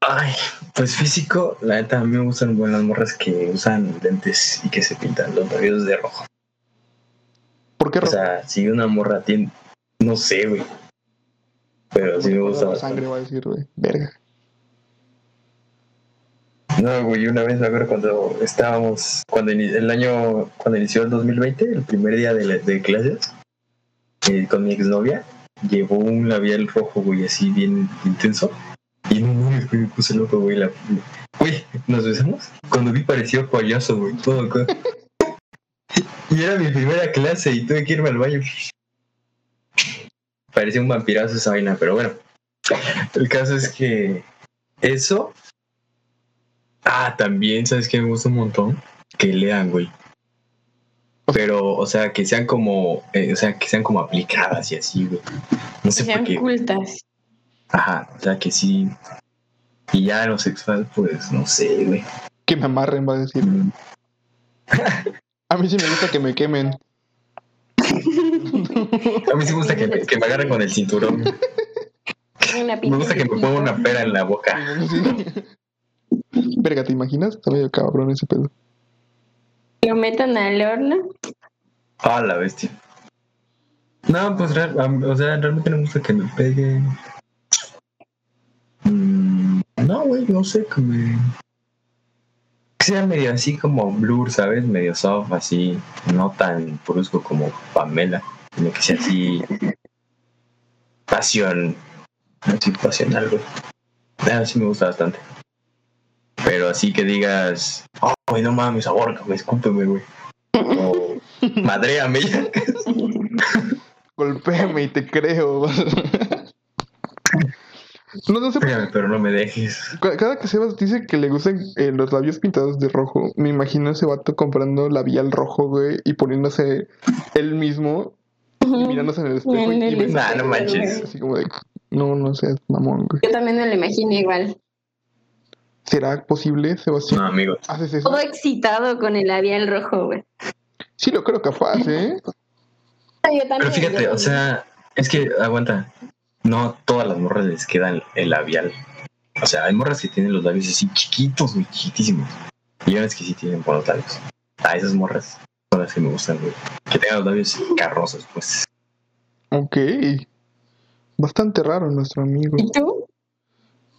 Ay, pues físico, la neta, a mí me gustan buenas morras que usan lentes y que se pintan los labios de rojo. ¿Por qué O sea, si una morra tiene. No sé, güey. Pero sí me gusta la bastante. sangre, va a decir, güey. Verga. No, güey, una vez me acuerdo cuando estábamos, cuando el año, cuando inició el 2020, el primer día de, la- de clases, eh, con mi exnovia, llevó un labial rojo, güey, así bien intenso. Y no mames, güey, me puse loco, güey. La... Güey, ¿nos besamos? Cuando vi pareció payaso, güey, todo acá. (laughs) (laughs) Y era mi primera clase y tuve que irme al baño. Parecía un vampirazo esa vaina, pero bueno. El caso es que eso Ah, también, ¿sabes qué me gusta un montón? Que lean, güey. Pero, o sea, que sean como, eh, o sea, que sean como aplicadas y así, güey. No sé por Sean qué. cultas. Ajá, o sea, que sí. Y ya lo sexual, pues, no sé, güey. Que me amarren, va a decir. (laughs) A mí sí me gusta que me quemen. A mí sí me gusta que me, que me agarren con el cinturón. Una Me gusta que me ponga una pera en la boca. (laughs) Verga, ¿te imaginas? Está medio cabrón ese pedo. Lo metan al horno. Ah, la bestia. No, pues, o sea, realmente no me gusta que me peguen. Mm, no, güey, no sé, que me. Sea medio así como blur, ¿sabes? Medio soft, así. No tan brusco como Pamela. Sino que sea así. Pasión. Así pasional, güey. Ah, sí me gusta bastante. Pero así que digas, oh, güey, no mames, ahorcame, escúpeme, güey. O madréame ya. (laughs) Golpéame y te creo. No, no sé. Pégame, pero no me dejes. Ca- Cada que Sebas dice que le gustan eh, los labios pintados de rojo, me imagino ese vato comprando labial rojo, güey, y poniéndose él mismo y mirándose en el espejo y, En el y besándose, Nah, no manches. Así como de, no, no seas mamón, güey. Yo también me lo imagino igual. ¿Será posible, Sebastián? No, amigos. ¿Haces eso? Todo excitado con el labial rojo, güey. Sí, lo creo capaz, ¿eh? (laughs) Yo también. Pero fíjate, o sea, es que, aguanta, no todas las morras les quedan el labial. O sea, hay morras que tienen los labios así chiquitos, muy chiquitísimos. Y hay unas que sí tienen buenos labios. A esas morras son las que me gustan, güey. Que tengan los labios carrosos, pues. Ok. Bastante raro nuestro amigo. ¿Y tú?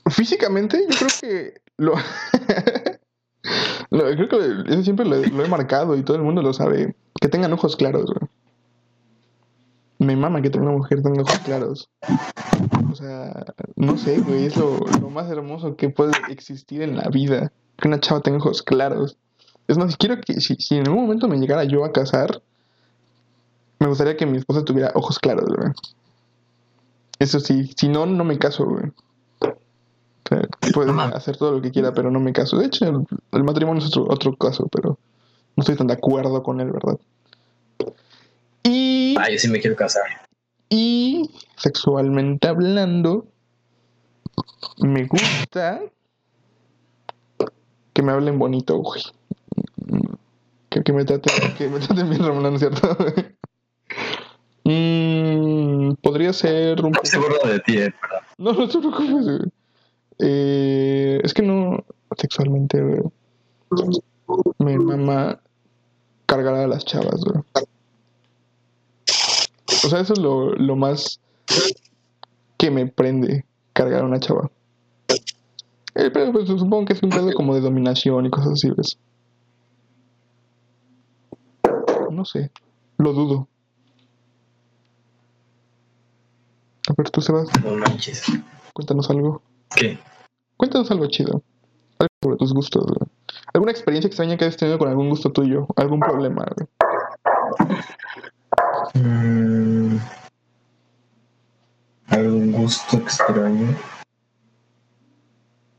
Físicamente, yo creo que lo. (laughs) lo- creo que eso siempre lo, lo he marcado y todo el mundo lo sabe. Que tengan ojos claros, güey. Me mama que una mujer tenga ojos claros. O sea, no sé, güey, es lo, lo más hermoso que puede existir en la vida. Que una chava tenga ojos claros. Es más, si quiero que, si, si en algún momento me llegara yo a casar, me gustaría que mi esposa tuviera ojos claros, güey. Eso sí, si no, no me caso, güey. O sea, puede hacer todo lo que quiera, pero no me caso. De hecho, el, el matrimonio es otro, otro caso, pero no estoy tan de acuerdo con él, ¿verdad? Y, Ah, yo sí me quiero casar. y sexualmente hablando, me gusta que me hablen bonito, güey. Que, que me traten, que me traten bien, Ramón, ¿no es cierto? (laughs) Mm, podría ser un No se burla de ti, eh, no, no te preocupes, güey. Eh, es que no sexualmente, güey. Mi mamá cargará a las chavas, güey. O sea, eso es lo, lo más que me prende cargar a una chava. Eh, pero pues, supongo que es un pedo como de dominación y cosas así, ¿ves? No sé, lo dudo. A ver, tú, Sebas, No manches. cuéntanos algo. ¿Qué? Cuéntanos algo chido. Algo sobre tus gustos, güey. ¿Alguna experiencia extraña que hayas tenido con algún gusto tuyo? ¿Algún problema, güey? Mm, ¿Algún gusto extraño?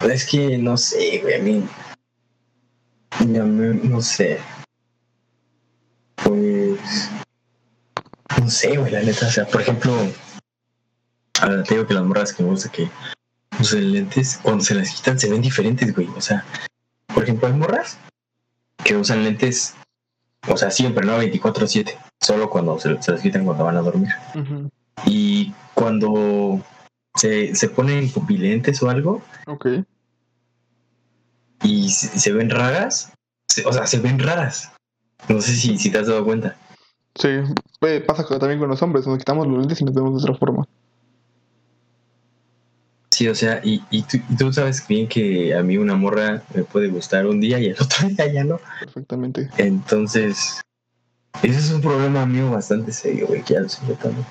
Es que no sé, güey, a mí. Ya me- no sé. Pues. No sé, güey, la neta. O sea, por ejemplo. Ahora te digo que las morras que me gusta que usen lentes, cuando se las quitan se ven diferentes, güey. O sea, por ejemplo, hay morras que usan lentes, o sea, siempre, ¿no? 24-7. Solo cuando se, se las quitan cuando van a dormir. Y cuando se, se ponen pupilentes o algo Ok. y se, se ven raras, se- o sea, se ven raras. No sé si, si te has dado cuenta. Sí, eh, pasa también con los hombres, nos quitamos los lentes y nos vemos de otra forma. Sí, o sea, y, y, tú, y tú sabes bien que a mí una morra me puede gustar un día y el otro (laughs) día ya no. Perfectamente. Entonces, ese es un problema mío bastante serio, güey, que ya lo estoy notando.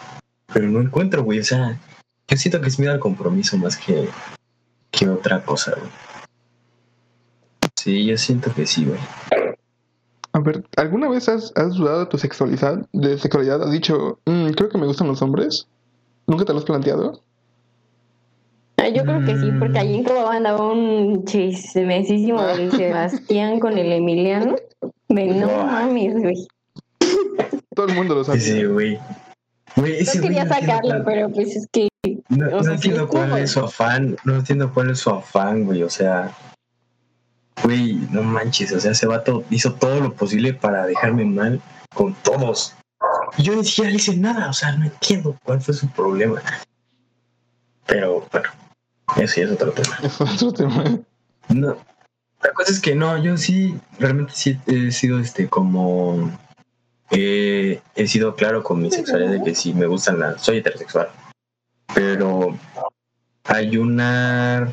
Pero no encuentro, güey, o sea, yo siento que es miedo al compromiso más que, que otra cosa, güey. Sí, yo siento que sí, güey. A ver, ¿alguna vez has, has dudado de tu sexualidad? ¿De sexualidad? ¿Has dicho, "Mm, creo que me gustan los hombres? ¿Nunca te lo has planteado? Ah, Yo creo que sí, porque allí en Cobaba andaba un chismesísimo del (laughs) Sebastián con el Emiliano. De no mames, güey. Todo el mundo lo sabe. Sí, güey. Güey, ese No güey quería no sacarlo, pero pues es que No, o no sea, sí entiendo cuál es su afán, no entiendo cuál es su afán, güey, o sea, güey, no manches, o sea, ese vato hizo todo lo posible para dejarme mal con todos. Y yo ni siquiera le hice nada, o sea, no entiendo cuál fue su problema. Pero, bueno, eso ya es otro tema. (laughs) Es otro tema. No, la cosa es que no, yo sí, realmente sí he sido este como eh, he sido claro con mi sexualidad de que sí me gustan las, soy heterosexual. Pero hay una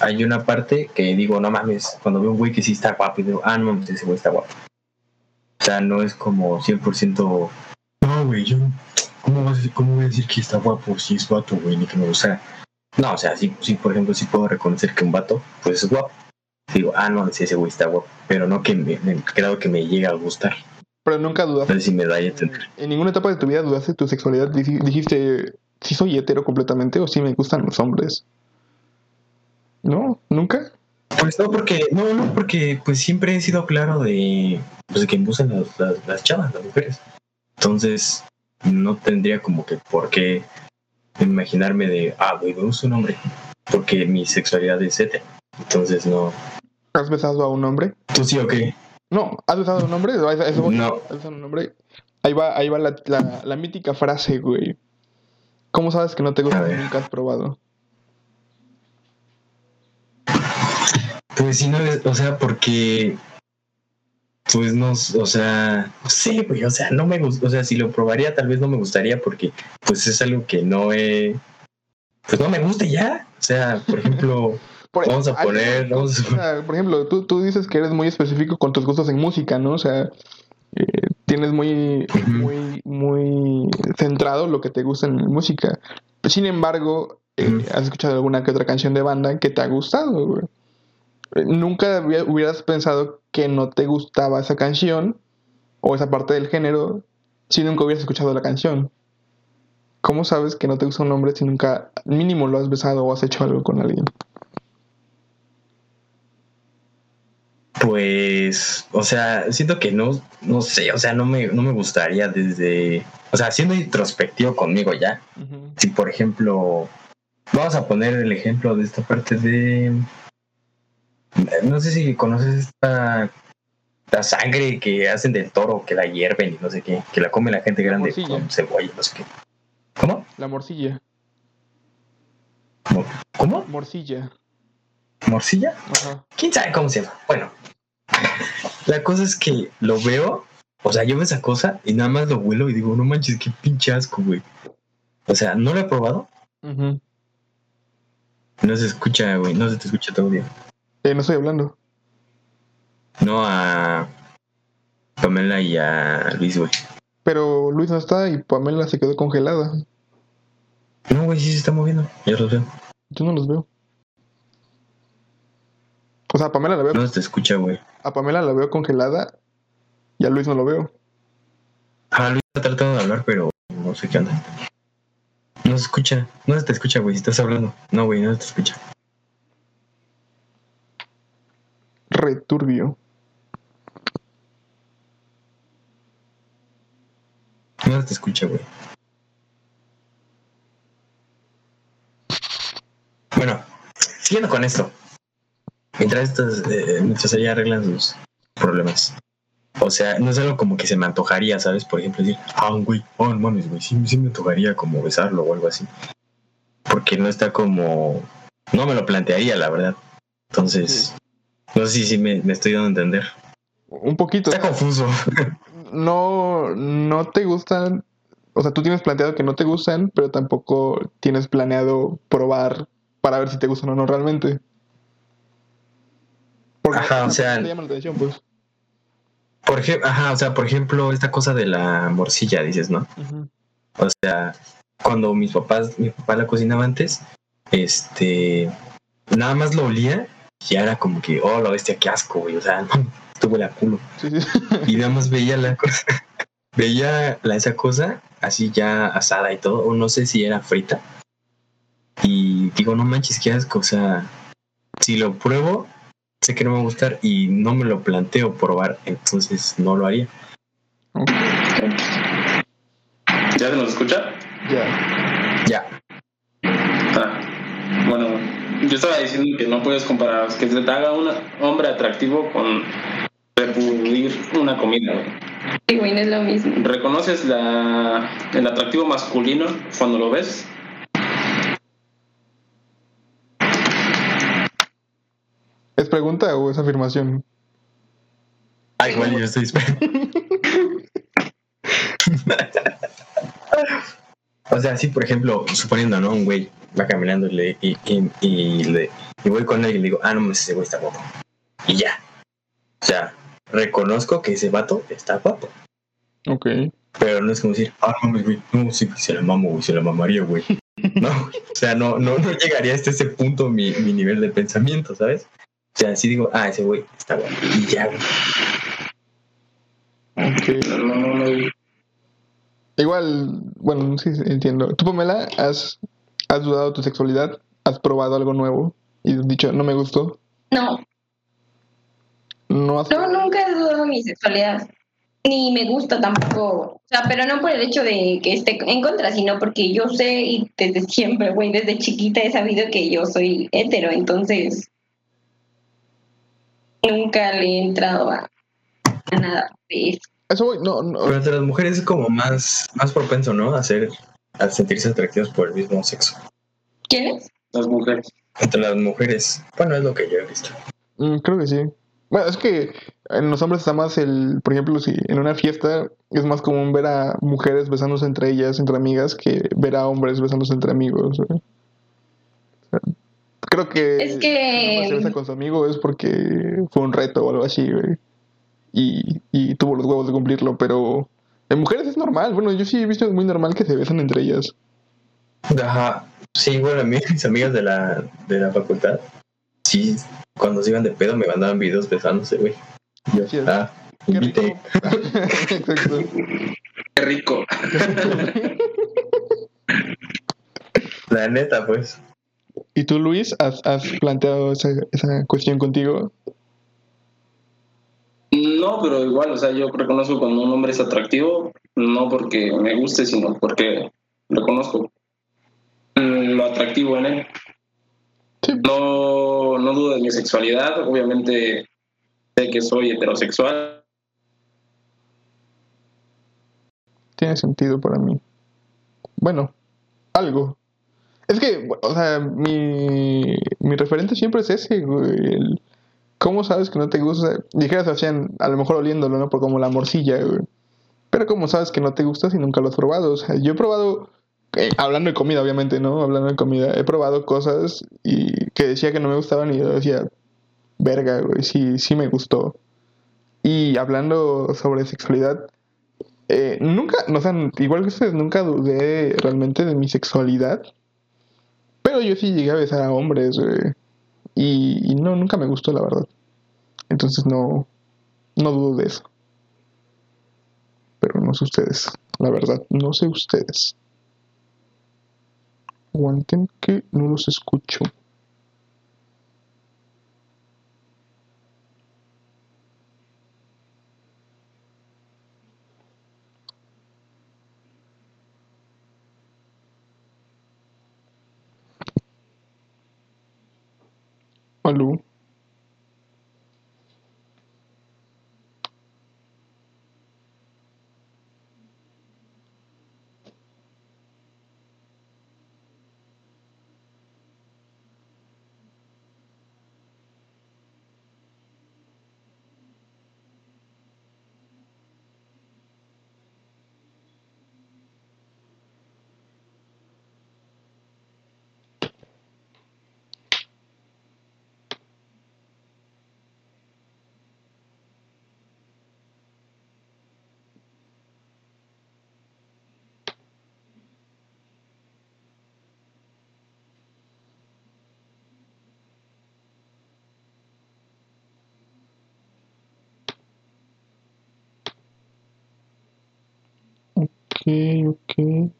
hay una parte que digo, no mames, cuando veo un güey que sí está guapo y digo, ah, no mames, ese güey está guapo. O sea, no es como 100%, no, güey, yo, ¿cómo, vas a decir- ¿cómo voy a decir que está guapo si es vato, güey, ni que me gusta? No, o sea, sí, sí, por ejemplo, sí puedo reconocer que un vato, pues es guapo. Digo, ah, no, ese güey está guapo. Pero no que me, me- creo que me llega a gustar. Pero nunca dudaste. si me da. En ninguna etapa de tu vida dudaste de tu sexualidad. Dij- Dijiste, si soy hetero completamente o si me gustan los hombres. ¿No? ¿Nunca? Pues no, porque, no, no, porque pues siempre he sido claro de, pues, de que me gustan las, las, las chavas, las mujeres. Entonces, no tendría como que por qué imaginarme de, ah, güey, me gusta un hombre, porque mi sexualidad es hetero. Entonces, no. ¿Has besado a un hombre? ¿Tú sí o qué? No, ¿has besado a un voy? No. ¿Has besado a un hombre? Ahí va, ahí va la, la, la mítica frase, güey. ¿Cómo sabes que no te gusta si ver. nunca has probado? Pues sí, no, o sea, porque, pues no, o sea, no sé, güey, o sea, no me gusta, o sea, si lo probaría tal vez no me gustaría porque, pues es algo que no he, pues no me gusta y ya. O sea, por ejemplo, Por, vamos a hay- poner, vamos a o sea, por ejemplo, tú, tú dices que eres muy específico con tus gustos en música, ¿no? O sea, eh, tienes muy, muy, muy centrado lo que te gusta en música. Sin embargo, eh, has escuchado alguna que otra canción de banda que te ha gustado, güey. Eh, Nunca hubi- hubieras pensado que no te gustaba esa canción o esa parte del género si nunca hubieras escuchado la canción. ¿Cómo sabes que no te gusta un hombre si nunca mínimo lo has besado o has hecho algo con alguien? Pues, o sea, siento que no, no sé, o sea, no me, no me gustaría desde, o sea, siendo introspectivo conmigo ya. Si, por ejemplo, vamos a poner el ejemplo de esta parte de, no sé si conoces esta, la sangre que hacen del toro, que la hierven y no sé qué, que la come la gente grande morcilla. con cebolla, no sé qué. ¿Cómo? La morcilla. ¿Cómo? Morcilla. ¿Morcilla? Ajá. ¿Quién sabe cómo se llama? Bueno, la cosa es que lo veo, o sea, yo veo esa cosa y nada más lo huelo y digo, no manches, qué pinche asco, güey. O sea, no lo he probado, Ujú. no se escucha, güey, no se te escucha todo bien. Eh, no estoy hablando. No a Pamela y a Luis, güey. Pero Luis no está y Pamela se quedó congelada. No, güey, sí se está moviendo, ya lo veo. Yo no los veo. O sea, a Pamela la veo, No se te escucha, güey. a Pamela la veo congelada y a Luis no lo veo. Ah, Luis está tratando de hablar, pero no sé qué onda. No se escucha, no se te escucha, güey, si estás hablando. No, güey, no se te escucha. Returbio. No se te escucha, güey. Bueno, siguiendo con esto. Mientras estas, eh, mientras ella arreglan sus problemas. O sea, no es algo como que se me antojaría, ¿sabes? Por ejemplo, decir, ah, güey, oh, no mames, güey, sí, sí me antojaría como besarlo o algo así. Porque no está como. No me lo plantearía, la verdad. Entonces, no sé si, si me, me estoy dando a entender. Un poquito. Está confuso. No, no te gustan. O sea, tú tienes planteado que no te gustan, pero tampoco tienes planeado probar para ver si te gustan o no realmente. Porque Ajá, o sea- te llama la atención, pues. Por ejemplo, ajá, o sea, por ejemplo, esta cosa de la morcilla, dices, ¿no? O sea, cuando mis papás, mi papá la cocinaba antes, este, nada más lo olía y ya era como que, oh, la bestia, qué asco, güey, o sea, no, (laughs) esto huele a culo. Sí, sí. Y nada más veía la cosa, (laughs) veía la, esa cosa así ya asada y todo, o no sé si era frita. Y digo, no manches, qué asco, o sea, si lo pruebo, sé que no me va a gustar y no me lo planteo probar, entonces no lo haría. ¿Ya se nos escucha? ya. Ya, Ah, bueno, yo estaba diciendo que no puedes comparar que se te haga un hombre atractivo con repudir una comida. güey. Sí, güey, no es lo mismo. ¿Reconoces la, el atractivo masculino cuando lo ves? ¿Es pregunta o es afirmación? Ah, igual yo estoy esperando. o sea, sí, por ejemplo, suponiendo, ¿no? Un güey va caminando y, le, y, y, y le, y voy con él y le digo, ah, no, ese güey está guapo. Y ya. O sea, reconozco que ese vato está guapo. Ok. Pero no es como decir, ah, no, güey, no, sí, se la mamo, güey, se la mamaría, güey. No, o sea, no, no, no llegaría hasta ese punto mi, mi nivel de pensamiento, ¿sabes? O sea, si digo, ah, ese güey está bueno. Y ya, güey. Ok. No, no, no. Igual, bueno, sí, sí, entiendo. ¿Tú, Pamela, has, has dudado de tu sexualidad? ¿Has probado algo nuevo? Y has dicho, no me gustó. No, No has... no, nunca he dudado de mi sexualidad. Ni me gusta tampoco. O sea, pero no por el hecho de que esté en contra, sino porque yo sé y desde siempre, güey, desde chiquita he sabido que yo soy hetero, entonces nunca le he entrado a, a nada de eso. Eso voy, no, no. Pero entre las mujeres es como más, más propenso, ¿no? A, ser, a sentirse atractivos por el mismo sexo. ¿Quién es? Las mujeres. Entre las mujeres, bueno, es lo que yo he visto. Mm, creo que sí. Bueno, es que en los hombres está más el, por ejemplo, si en una fiesta es más común ver a mujeres besándose entre ellas, entre amigas, que ver a hombres besándose entre amigos. ¿eh? O sea, Creo que, Es que- se besa con su amigo es porque fue un reto o algo así, güey. Y, y tuvo los huevos de cumplirlo, pero en mujeres es normal. Bueno, yo sí he visto muy normal que se besan entre ellas. Ajá. Sí, bueno, mis amigas de la, de la facultad, sí, cuando se iban de pedo me mandaban videos besándose, güey. Yo, Sí, ah, Qué rico. (laughs) Exacto. Qué rico. La neta, pues. ¿Y tú, Luis, has, has planteado esa, esa cuestión contigo? No, pero igual, o sea, yo reconozco cuando un hombre es atractivo, no porque me guste, sino porque reconozco mm, lo atractivo en él. Sí. No, no dudo de mi sexualidad, obviamente sé que soy heterosexual. Tiene sentido para mí. Bueno, algo. Es que, o sea, mi, mi referente siempre es ese, güey. ¿Cómo sabes que no te gusta? Dijera Sebastián, a lo mejor oliéndolo, ¿no? Por como la morcilla, güey. Pero ¿cómo sabes que no te gusta si nunca lo has probado? O sea, yo he probado, eh, hablando de comida, obviamente, ¿no? Hablando de comida, he probado cosas y que decía que no me gustaban y yo decía, verga, güey, sí, sí me gustó. Y hablando sobre sexualidad, eh, nunca, o sea, igual que ustedes, nunca dudé realmente de mi sexualidad. Pero yo sí llegué a besar a hombres, güey. Y, y no, nunca me gustó, la verdad. Entonces no, no dudo de eso. Pero no sé ustedes, la verdad, no sé ustedes. Aguanten que no los escucho. Allô? Ok.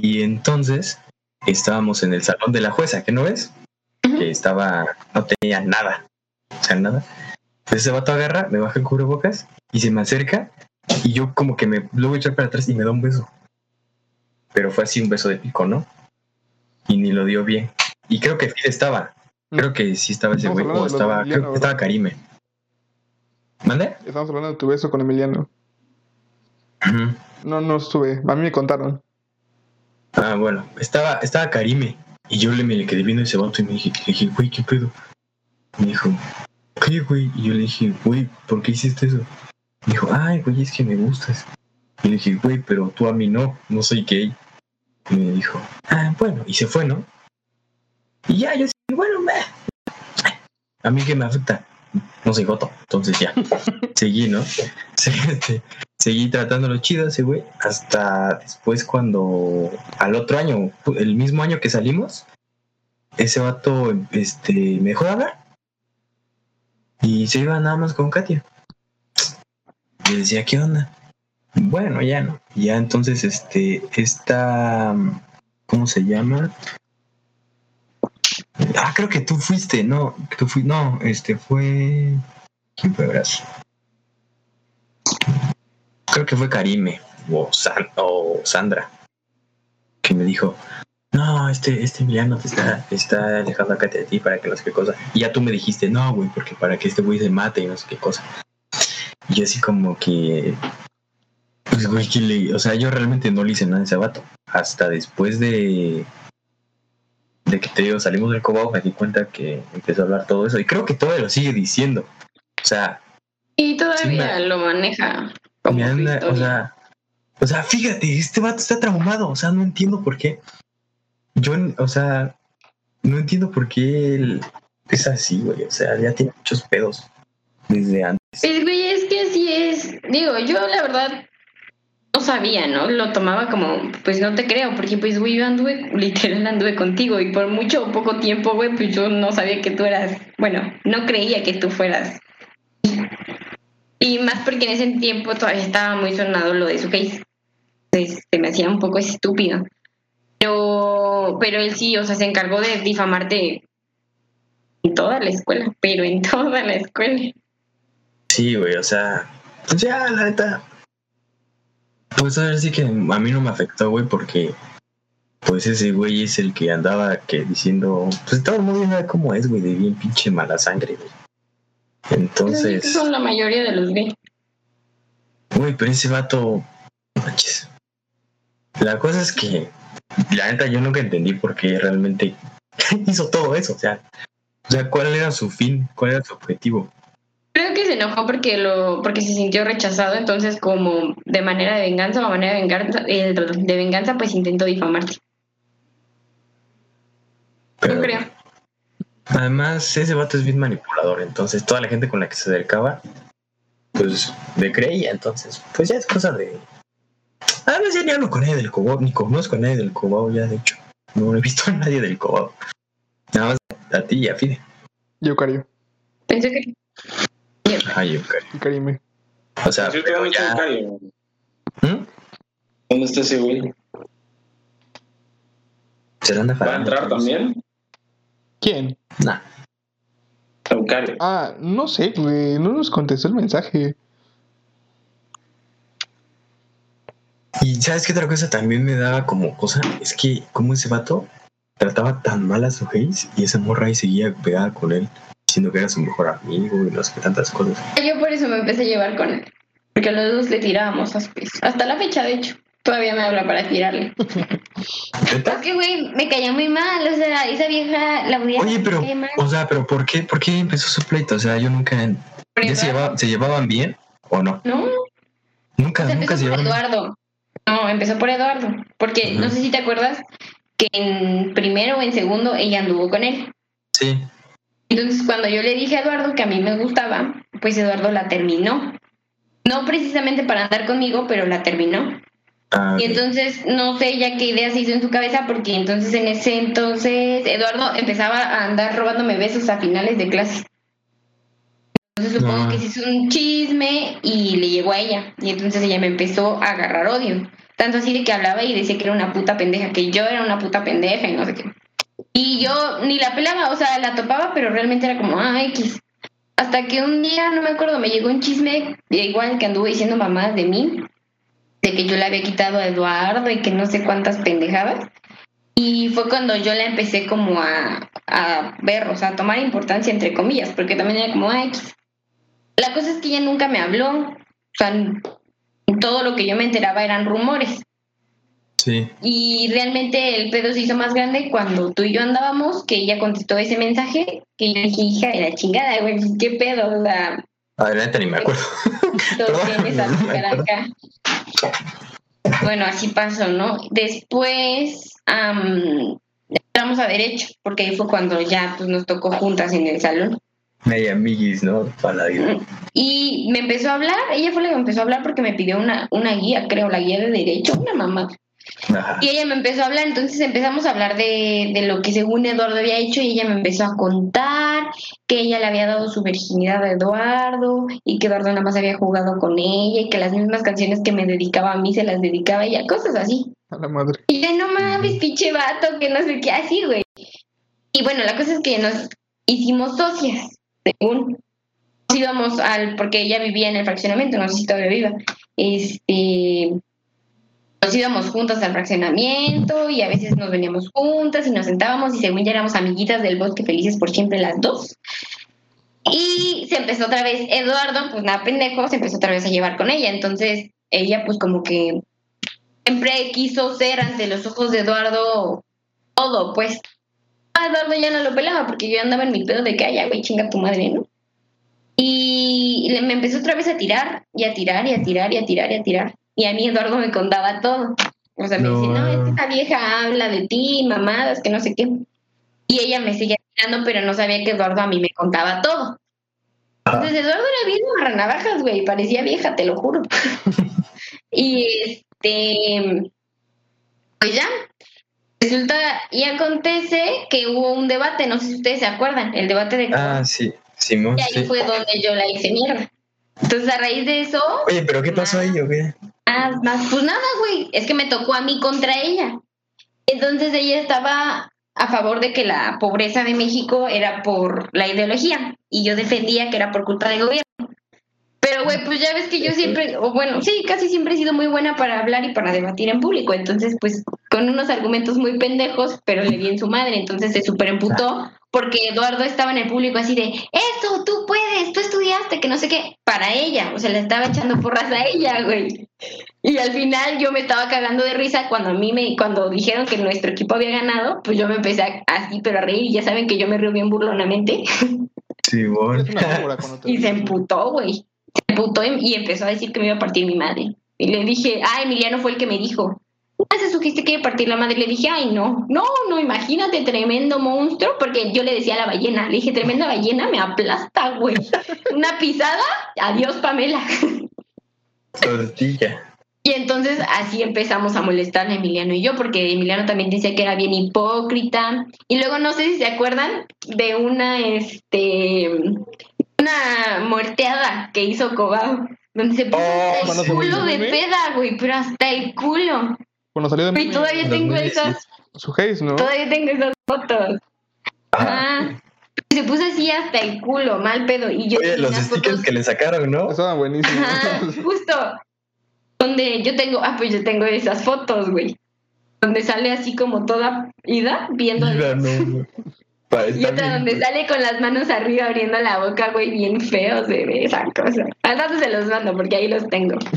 Y entonces estábamos en el salón de la jueza, ¿qué no ves? Que estaba, no tenía nada, o sea, nada. Entonces ese vato agarra, me baja el cubrebocas y se me acerca y yo como que me luego echar para atrás y me da un beso. Pero fue así un beso de pico, ¿no? Y ni lo dio bien. Y creo que Phil estaba. Creo que sí estaba ese güey. O estaba, de Emiliano, creo que estaba. Karime. ¿Mande? Estamos hablando de tu beso con Emiliano. No, no estuve. A mí me contaron. Ah, bueno, estaba, estaba Karime. Y yo le me le quedé viendo ese vato y me dije, le dije, güey, ¿qué pedo? Me dijo, ¿qué, güey? Y yo le dije, güey, ¿por qué hiciste eso? Me dijo, ay, güey, es que me gustas. Y le dije, güey, pero tú a mí no, no soy gay. Y me dijo, ah, bueno, y se fue, ¿no? Y ya, yo sí, bueno, me... a mí que me afecta, no soy goto, entonces ya, (laughs) seguí, ¿no? Este, seguí tratándolo chido ese güey, hasta después cuando, al otro año, el mismo año que salimos, ese vato, este, me dejó de hablar. Y se iba nada más con Katia. Y decía, ¿qué onda? Bueno, ya no. Ya entonces, este, esta, ¿cómo se llama? Ah, creo que tú fuiste, no, tú fui, no, este fue, ¿quién fue, verás? Creo que fue Karime o, San, o Sandra que me dijo, no, este, este Emiliano te está, está dejando acá de ti para que no sé qué cosa. Ya tú me dijiste, no, güey, porque para que este güey se mate y no sé qué cosa. Y así como que, pues, güey, que le, o sea, yo realmente no le hice nada a ese vato. Hasta después de, de que te digo, salimos del cobao, me di cuenta que empezó a hablar todo eso. Y creo que todavía lo sigue diciendo. O sea, Y todavía Sí, me- lo maneja. Como me su anda, o historia. sea, o sea, fíjate, este vato está traumado, o sea, no entiendo por qué. Yo, o sea, no entiendo por qué él es así, güey, o sea, ya tiene muchos pedos desde antes. Pues, güey, es que así es. Digo, yo la verdad no sabía, ¿no? Lo tomaba como, pues no te creo, porque pues, güey, yo anduve, literal anduve contigo y por mucho o poco tiempo, güey, pues yo no sabía que tú eras, bueno, no creía que tú fueras. Y más porque en ese tiempo todavía estaba muy sonado lo de su case. Entonces se me hacía un poco estúpido. Pero, pero él sí, o sea, se encargó de difamarte en toda la escuela, pero en toda la escuela. Sí, güey, o sea, pues ya, la neta. Pues a ver, sí que a mí no me afectó, güey, porque pues ese güey es el que andaba que diciendo, pues todo el mundo sabe cómo es, güey, de bien pinche mala sangre, güey. Entonces, Son la mayoría de los gays. güey, pero ese vato, manches. La cosa es que, la neta, yo nunca entendí por qué realmente (laughs) hizo todo eso, o sea, o sea, cuál era su fin, cuál era su objetivo. Creo que se enojó porque lo, porque se sintió rechazado, entonces como de manera de venganza o a manera de venganza, eh, de venganza, pues intentó difamarte. Pero, Yo creo. Además, ese vato es bien manipulador, entonces toda la gente con la que se acercaba, pues le creía, entonces, pues ya es cosa de... Además, ya ni hablo con nadie del Cobao, ni conozco a nadie del Cobao, ya de hecho, no he visto a nadie del Cobao. Nada más a ti y a Fide. Yo, Cario. Pensé que Ay, ok. y Karime. O sea, cierto, pero ¿dónde está ya... Cario? ¿Mm? ¿Dónde está ese güey? ¿Se anda ¿Va a entrar también? ¿Quién? Nah. Eucario. Ah, no sé, güey. No nos contestó el mensaje. Y ¿sabes qué otra cosa también me daba como cosa? Es que como ese vato trataba tan mal a su Hayes y esa morra ahí seguía pegada con él, diciendo que era su mejor amigo y no sé qué tantas cosas. yo por eso me empecé a llevar con él, porque a los dos le tirábamos a. Hasta la fecha, de hecho, todavía me habla para tirarle. (laughs) Es que, güey, me caía muy mal, o sea, esa vieja la Oye, pero, o sea, pero ¿por qué, por qué empezó su pleito? O sea, yo nunca... ¿Ya se, llevaba- se llevaban bien o no? No, Nunca, O sea, nunca se llevaron Eduardo. No, empezó por Eduardo. Porque no sé si te acuerdas que en primero o en segundo ella anduvo con él. Sí. Entonces, cuando yo le dije a Eduardo que a mí me gustaba, pues Eduardo la terminó. No precisamente para andar conmigo, pero la terminó. Ah, Y entonces, no sé ya qué idea se hizo en su cabeza, porque entonces en ese entonces Eduardo empezaba a andar robándome besos a finales de clase. Entonces supongo No. que se hizo un chisme y le llegó a ella. Y entonces ella me empezó a agarrar odio. Tanto así de que hablaba y decía que era una puta pendeja, que yo era una puta pendeja y no sé qué. Y yo ni la pelaba, o sea, la topaba, pero realmente era como, ah, X. Hasta que un día, no me acuerdo, me llegó un chisme, igual que anduvo diciendo mamadas de mí, de que yo le había quitado a Eduardo y que no sé cuántas pendejadas. Y fue cuando yo la empecé como a, a ver, o sea, a tomar importancia entre comillas, porque también era como, ah, X. La cosa es que ella nunca me habló, o sea, todo lo que yo me enteraba eran rumores. Sí. Y realmente el pedo se hizo más grande cuando tú y yo andábamos, que ella contestó ese mensaje, que yo dije, hija de la chingada, güey, ¿qué pedo? O sea, Adelante, ni me acuerdo. (laughs) ¿Tú Perdón, tienes a no me acuerdo. acá. bueno, así pasó, ¿no? Después am, entramos a derecho, porque ahí fue cuando ya pues, nos tocó juntas en el salón. Media amiguis, ¿no? Para la vida. Y me empezó a hablar, ella fue la que me empezó a hablar porque me pidió una, una guía, creo, la guía de derecho, una mamá. Ajá. Y ella me empezó a hablar, entonces empezamos a hablar de, de lo que según Eduardo había hecho y ella me empezó a contar que ella le había dado su virginidad a Eduardo y que Eduardo nada más había jugado con ella y que las mismas canciones que me dedicaba a mí se las dedicaba a ella, cosas así. A la madre. Y yo, no mames, pinche vato, que no sé qué así, güey. Y bueno, la cosa es que nos hicimos socias, según. Nos íbamos al, porque ella vivía en el fraccionamiento, no sé si todavía viva. Este, nos íbamos juntas al fraccionamiento y a veces nos veníamos juntas y nos sentábamos y según ya éramos amiguitas del bosque felices por siempre las dos. Y se empezó otra vez, Eduardo, pues nada pendejo, se empezó otra vez a llevar con ella. Entonces ella pues como que siempre quiso ser ante los ojos de Eduardo todo, pues. A Eduardo ya no lo pelaba porque yo andaba en mi pedo de que, ay, güey, chinga tu madre, ¿no? Y me empezó otra vez a tirar, y a tirar, y a tirar, y a tirar, y a tirar. Y a mí Eduardo me contaba todo. O sea, me No. decía, no, es que esta vieja habla de ti, mamadas, que no sé qué. Y ella me seguía tirando, pero no sabía que Eduardo a mí me contaba todo. Entonces Eduardo era bien navajas, güey, parecía vieja, te lo juro. (laughs) y este, pues ya, resulta y acontece que hubo un debate, no sé si ustedes se acuerdan, el debate de Ah, sí. Simón, y ahí sí. fue donde yo la hice mierda. Entonces a raíz de eso, Oye, pero ¿qué pasó ahí o qué? Más, más, pues nada, güey, es que me tocó a mí contra ella. Entonces ella estaba a favor de que la pobreza de México era por la ideología y yo defendía que era por culpa del gobierno. Pero, güey, pues ya ves que yo siempre, o bueno, sí, casi siempre he sido muy buena para hablar y para debatir en público. Entonces, pues, con unos argumentos muy pendejos, pero le di en su madre. Entonces se super emputó porque Eduardo estaba en el público así de, eso, tú puedes, tú estudiaste, que no sé qué, para ella. O sea, le estaba echando porras a ella, güey. Y al final yo me estaba cagando de risa cuando a mí me, cuando dijeron que nuestro equipo había ganado, pues yo me empecé a- así, pero a reír. Y ya saben que yo me río bien burlonamente. Cuando (laughs) te Y se emputó, güey. Se emputó y, y empezó a decir que me iba a partir mi madre. Y le dije, ah, Emiliano fue el que me dijo. Ah, se sugiste que iba a partir la madre. Le dije, ay, no, no, no, imagínate, tremendo monstruo. Porque yo le decía a la ballena, le dije, tremenda ballena, me aplasta, güey. (laughs) Una pisada, adiós, Pamela. (laughs) Tortilla. Y entonces así empezamos a molestar a Emiliano y yo, porque Emiliano también decía que era bien hipócrita. Y luego no sé si se acuerdan de una, este, una muerteada que hizo Cobao, donde se puso Oh, hasta el culo de peda, güey, pero hasta el culo. Cuando salió de Y todavía tengo 2017. esas, su haze, ¿no? todavía tengo esas fotos. Ajá. Ajá. Se puso así hasta el culo, mal pedo. Y yo Oye, los stickers fotos- que le sacaron, ¿no? Estaban buenísimos. Ajá, justo. Donde yo tengo, ah, pues yo tengo esas fotos, güey. Donde sale así como toda ida, viendo. No. Y otra bien. donde sale con las manos arriba abriendo la boca, güey, bien feo se ve esa cosa. Al rato se los mando porque ahí los tengo. (laughs)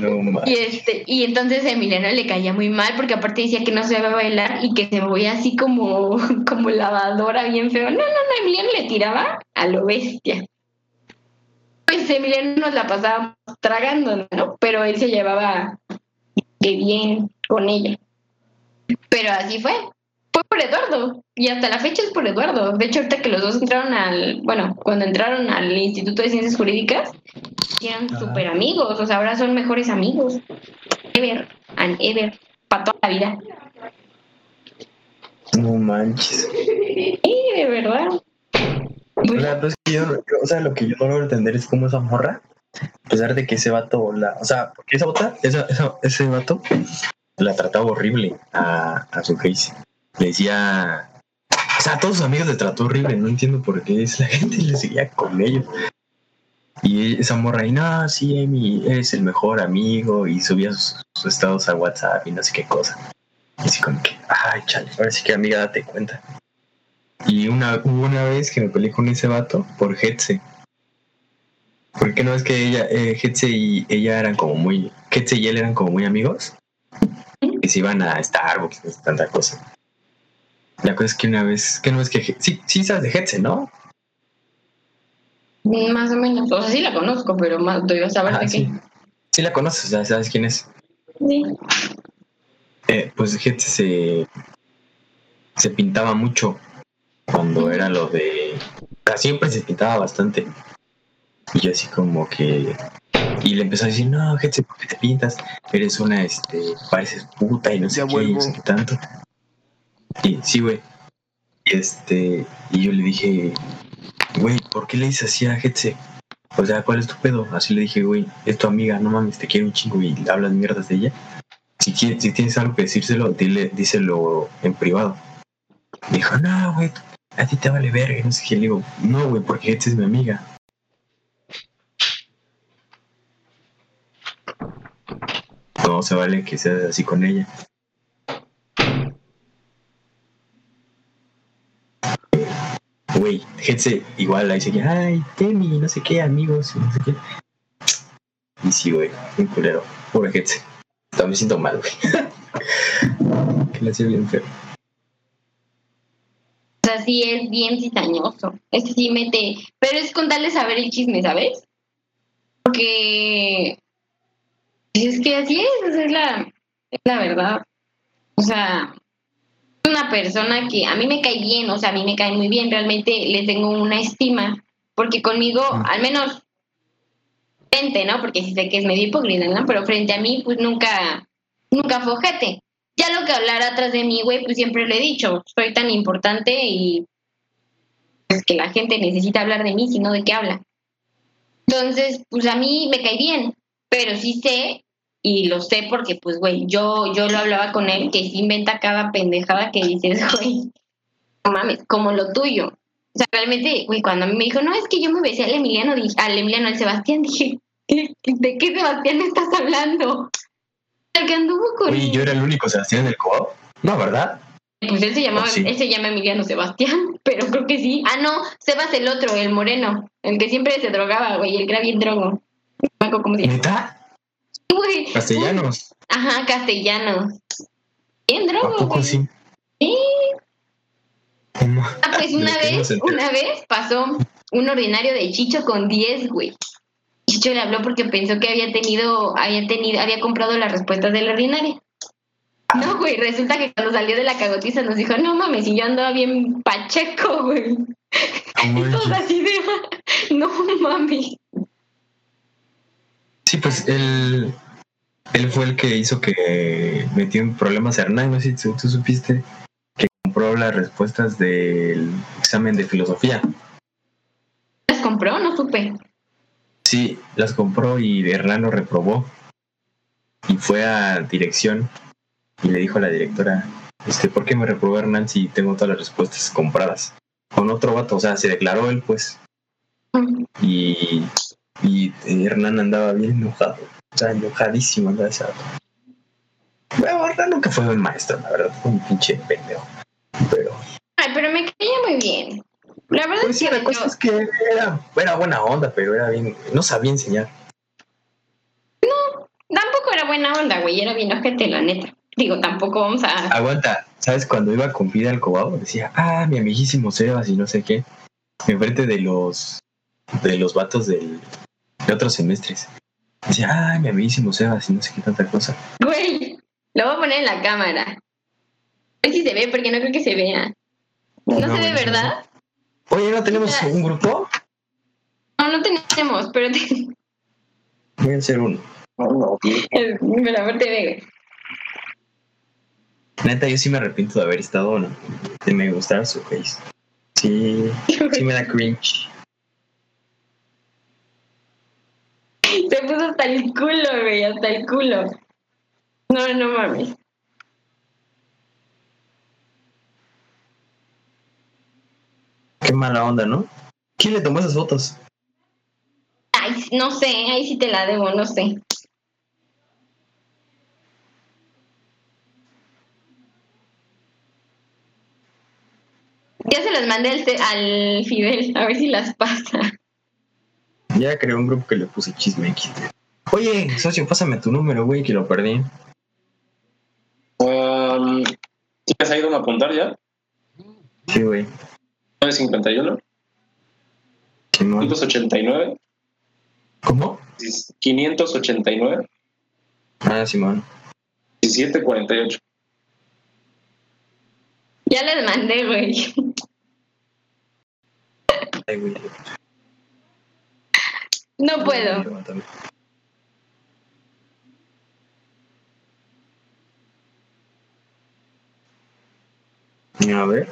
No. Y este, y entonces a Emiliano le caía muy mal porque aparte decía que no se iba a bailar y que se veía así como, (laughs) como lavadora bien feo. No, no, no, Emiliano le tiraba a lo bestia. Pues Emiliano nos la pasaba tragando, ¿no? Pero él se llevaba que bien con ella. Pero así fue. Por Eduardo. Y hasta la fecha es por Eduardo. De hecho, ahorita que los dos entraron al, bueno, cuando entraron al Instituto de Ciencias Jurídicas, eran Ah. súper amigos. O sea, ahora son mejores amigos. Ever and ever. Para toda la vida. No manches. Y de verdad. O sea, pues, que yo, yo- o sea, lo que yo no logro entender es cómo esa morra, a pesar de que ese vato, la, o sea, porque esa bota, esa, esa- ese vato la trataba horrible a, a su Casey. Le decía, o sea, a todos sus amigos le trató horrible, no entiendo por qué es (laughs) la gente le seguía con ellos. Y esa morra, y no, sí, Amy, eres el mejor amigo, y subía sus, estados a WhatsApp y no sé qué cosa. Y así como que, ay, chale, ahora sí que amiga, date cuenta. Y una, hubo una vez que me peleé con ese vato por Hetze. Porque no es que ella, eh, y ella eran como muy, Hetze y él eran como muy amigos. Que se iban a Starbucks tanta cosa. La cosa es que una vez, que no es que, sí, sí sabes de Hetze, ¿no? más o menos. O sea, sí la conozco, pero más doy a saber Ajá, de qué. sí. Sí la conoces, ya sabes quién es. Sí. Eh, pues gente se, se pintaba mucho cuando era lo de... o sea, siempre se pintaba bastante. Y yo así como que... Y le empezó a decir, no, gente, ¿por qué te pintas? Eres una, este, pareces puta y no sé qué, y no sé qué tanto. Sí, güey. Y este, y yo le dije, güey, ¿por qué le dices así a Getse? O sea, ¿cuál es tu pedo? Así le dije, güey, es tu amiga, no mames, te quiero un chingo y hablas mierdas de ella. Si, quieres, si tienes algo que decírselo, dile, díselo en privado. Me dijo, no, güey, a ti te vale verga, no sé qué. Le digo, no, güey, porque Getse es mi amiga. No se vale que seas así con ella. Güey, Getse igual ahí seguía, ay, Temi, no sé qué, amigos, no sé qué. Y sí, güey, un culero. Pobre Getse. También siento mal, güey. (laughs) que le hacía bien feo. O sea, sí es bien cizañoso. Este sí mete. Pero es con tal de saber el chisme, ¿sabes? Porque. pues Es que así es, es la, es la verdad. O sea, una persona que a mí me cae bien, o sea, a mí me cae muy bien. Realmente le tengo una estima. Porque conmigo, al menos. Frente, ¿no? Porque sí sé que es medio hipócrita, ¿no? Pero frente a mí, pues nunca. Nunca fue ojete. Ya lo que hablara atrás de mí, güey, pues siempre le he dicho, soy tan importante y pues que la gente necesita hablar de mí, sino de qué habla. Entonces, pues a mí me cae bien, pero sí sé, y lo sé porque, pues, güey, yo, yo lo hablaba con él, que sí inventa cada pendejada que dices, (laughs) güey, no mames, como lo tuyo. O sea, realmente, güey, cuando a mí me dijo, no, es que yo me besé al Emiliano, dije, al Emiliano, al Sebastián, (laughs) dije, ¿qué- ¿de qué Sebastián estás hablando? El que anduvo con... Oye, yo era el único Sebastián del Coab. No, ¿verdad? Pues él se llamaba, Oh, sí. él se llama Emiliano Sebastián, (laughs) pero creo que sí. Ah, no, Sebas el otro, el moreno, el que siempre se drogaba, güey, el que era bien drogo. Cómo se llama. ¿Neta? Güey. Castellanos. Ajá, castellano. Bien ¿A drogo, poco sí? Sí. ¿Cómo? Ah, pues una vez, una vez pasó un ordinario de Chicho con 10, güey. Chicho le habló porque pensó que había tenido, había tenido, había comprado las respuestas del ordinario. No, güey, resulta que cuando salió de la cagotiza nos dijo, no mames, y yo andaba bien pacheco, güey. No (laughs) Y todos así de, (laughs) no mames. Sí, pues él, él fue el que hizo que metió en problemas a Hernán. No sé si tú, tú supiste que compró las respuestas del examen de filosofía. ¿Las compró? No supe. Sí, las compró y Hernán lo reprobó. Y fue a dirección y le dijo a la directora, este, ¿por qué me reprobó Hernán si tengo todas las respuestas compradas? Con otro vato, o sea, se declaró él, pues. Y, y Hernán andaba bien enojado. O sea, enojadísimo andaba ese. Bueno, Hernán nunca fue un maestro, la verdad, fue un pinche pendejo. Pero, Ay, pero me caía muy bien. La verdad pues es que la cosa es que era, era buena onda, pero era bien, no sabía enseñar. tampoco era buena onda, güey. Era bien ojete, la neta. Digo, tampoco vamos a... Aguanta, ¿sabes? Cuando iba con vida al cobado, decía, ah, mi amiguísimo Sebas y no sé qué, enfrente de los de los vatos del, de otros semestres. Decía, ah, mi amiguísimo Sebas y no sé qué tanta cosa. Güey, lo voy a poner en la cámara. A ver si se ve, porque no creo que se vea. No, No, se ve, bueno, sí. ¿verdad? Oye, ¿no tenemos un grupo? No, no tenemos, pero te... Voy a hacer uno. (laughs) pero a ver, te ve. Neta, yo sí me arrepiento de haber estado, ¿no? De me gustar su face. Sí, sí me da cringe. Se puso hasta el culo, güey, hasta el culo. No, no mames. Qué mala onda, ¿no? ¿Quién le tomó esas fotos? Ay, no sé, ahí sí te la debo, no sé. Ya se las mandé al, al Fidel, a ver si las pasa. Ya creé un grupo que le puse chisme X. Oye, socio, pásame tu número, güey, que lo perdí. Um, ¿Tienes ahí donde apuntar ya? Sí, güey. 951, Simón. 589, ¿Cómo? 589, Ah, Simón. 1748. Ya les mandé, güey. Ay, güey. No puedo. A ver.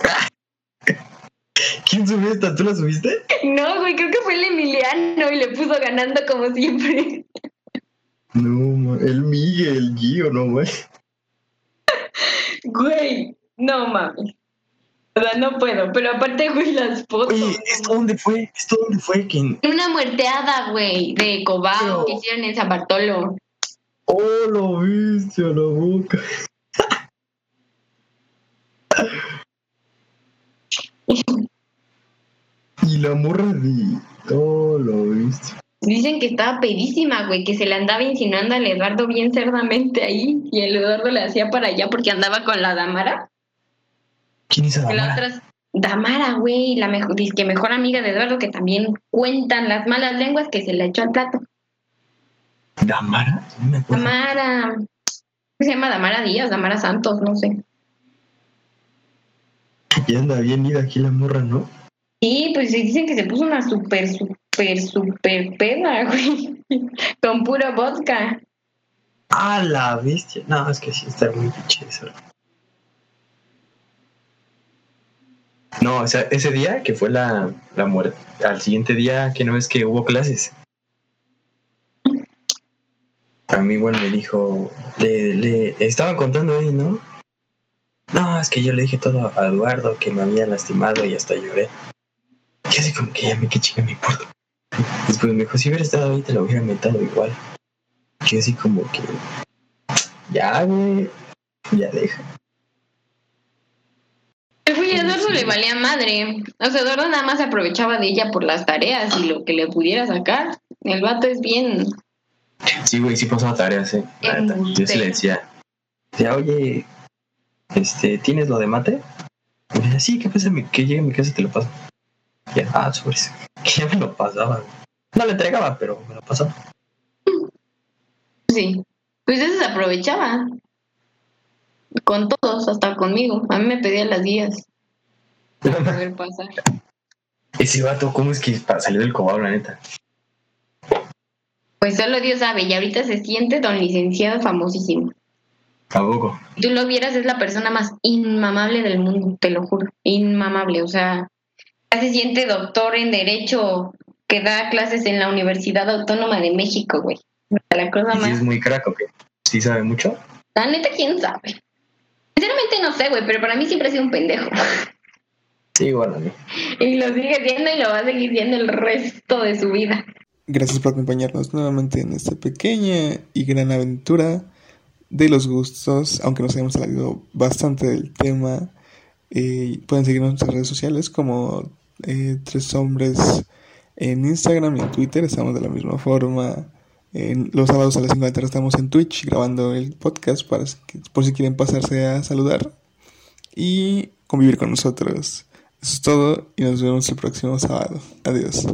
(laughs) ¿Quién subió esta? ¿Tú la subiste? No, güey, creo que fue el Emiliano y le puso ganando como siempre. No, el Miguel, el Gio, no, güey. Güey, no mames. O sea, no puedo. Pero aparte, güey, las fotos. Oye, ¿esto dónde fue? ¿Esto dónde fue? ¿Quién? Una muerteada, güey, de Cobao Pero- que hicieron en San Bartolo. Oh, lo viste a la boca. (laughs) y la morra de. Oh, lo viste. Dicen que estaba pedísima, güey, que se le andaba insinuando al Eduardo bien cerdamente ahí. Y el Eduardo le hacía para allá porque andaba con la Damara. ¿Quién la otra es Damara, güey, la mejor, que mejor amiga de Eduardo, que también cuentan las malas lenguas que se le echó al plato. ¿Damara? No me acuerdo. Damara. Se llama Damara Díaz, Damara Santos, no sé. Y anda bien ida aquí la morra, ¿no? Sí, pues sí, dicen que se puso una súper, súper, súper peda, (laughs) güey. Con puro vodka. Ah, la bestia. No, es que sí está muy pinche eso. No, o sea, ese día que fue la, la muerte, al siguiente día que no es que hubo clases. A mí igual me dijo, le, le estaban contando ahí, ¿no? No, es que yo le dije todo a Eduardo que me había lastimado y hasta lloré. Y así como que ya me qué chica me importa. Después me dijo, si hubiera estado ahí te lo hubiera mentado igual. Y así como que ya, güey, ya deja. Güey, a Eduardo le valía madre. O sea, Eduardo nada más se aprovechaba de ella por las tareas y lo que le pudiera sacar. El vato es bien. Sí, güey, sí pasaba tareas, eh. Yo sí le decía, decía, oye, este, ¿tienes lo de mate? Y me decía, sí, que pasa, que llegue a mi casa y te lo paso. Y ya, ah, sobre eso. (laughs) Que ya me lo pasaba. No le entregaba, pero me lo pasaba. Sí. Pues eso se aprovechaba. Con todos, hasta conmigo. A mí me pedía las guías para poder pasar. Ese vato, ¿cómo es que salió del cobado, la neta? Pues solo Dios sabe. Y ahorita se siente don licenciado famosísimo. Tampoco. Si tú lo vieras, es la persona más inmamable del mundo, te lo juro. Inmamable. O sea, ya se siente doctor en Derecho que da clases en la Universidad Autónoma de México, güey. La cosa ¿Y si más. es muy crack o qué? ¿Sí sabe mucho? La neta, quién sabe. Sinceramente no sé, güey, pero para mí siempre ha sido un pendejo. Sí, mí. Y lo sigue siendo y lo va a seguir siendo el resto de su vida. Gracias por acompañarnos nuevamente en esta pequeña y gran aventura de los gustos, aunque nos hayamos salido bastante del tema. eh, pueden seguirnos en nuestras redes sociales como eh, Tres Hombres en Instagram y en Twitter. Estamos de la misma forma. En los sábados a las 5 de la tarde estamos en Twitch grabando el podcast para que- por si quieren pasarse a saludar y convivir con nosotros. Eso es todo y nos vemos el próximo sábado. Adiós.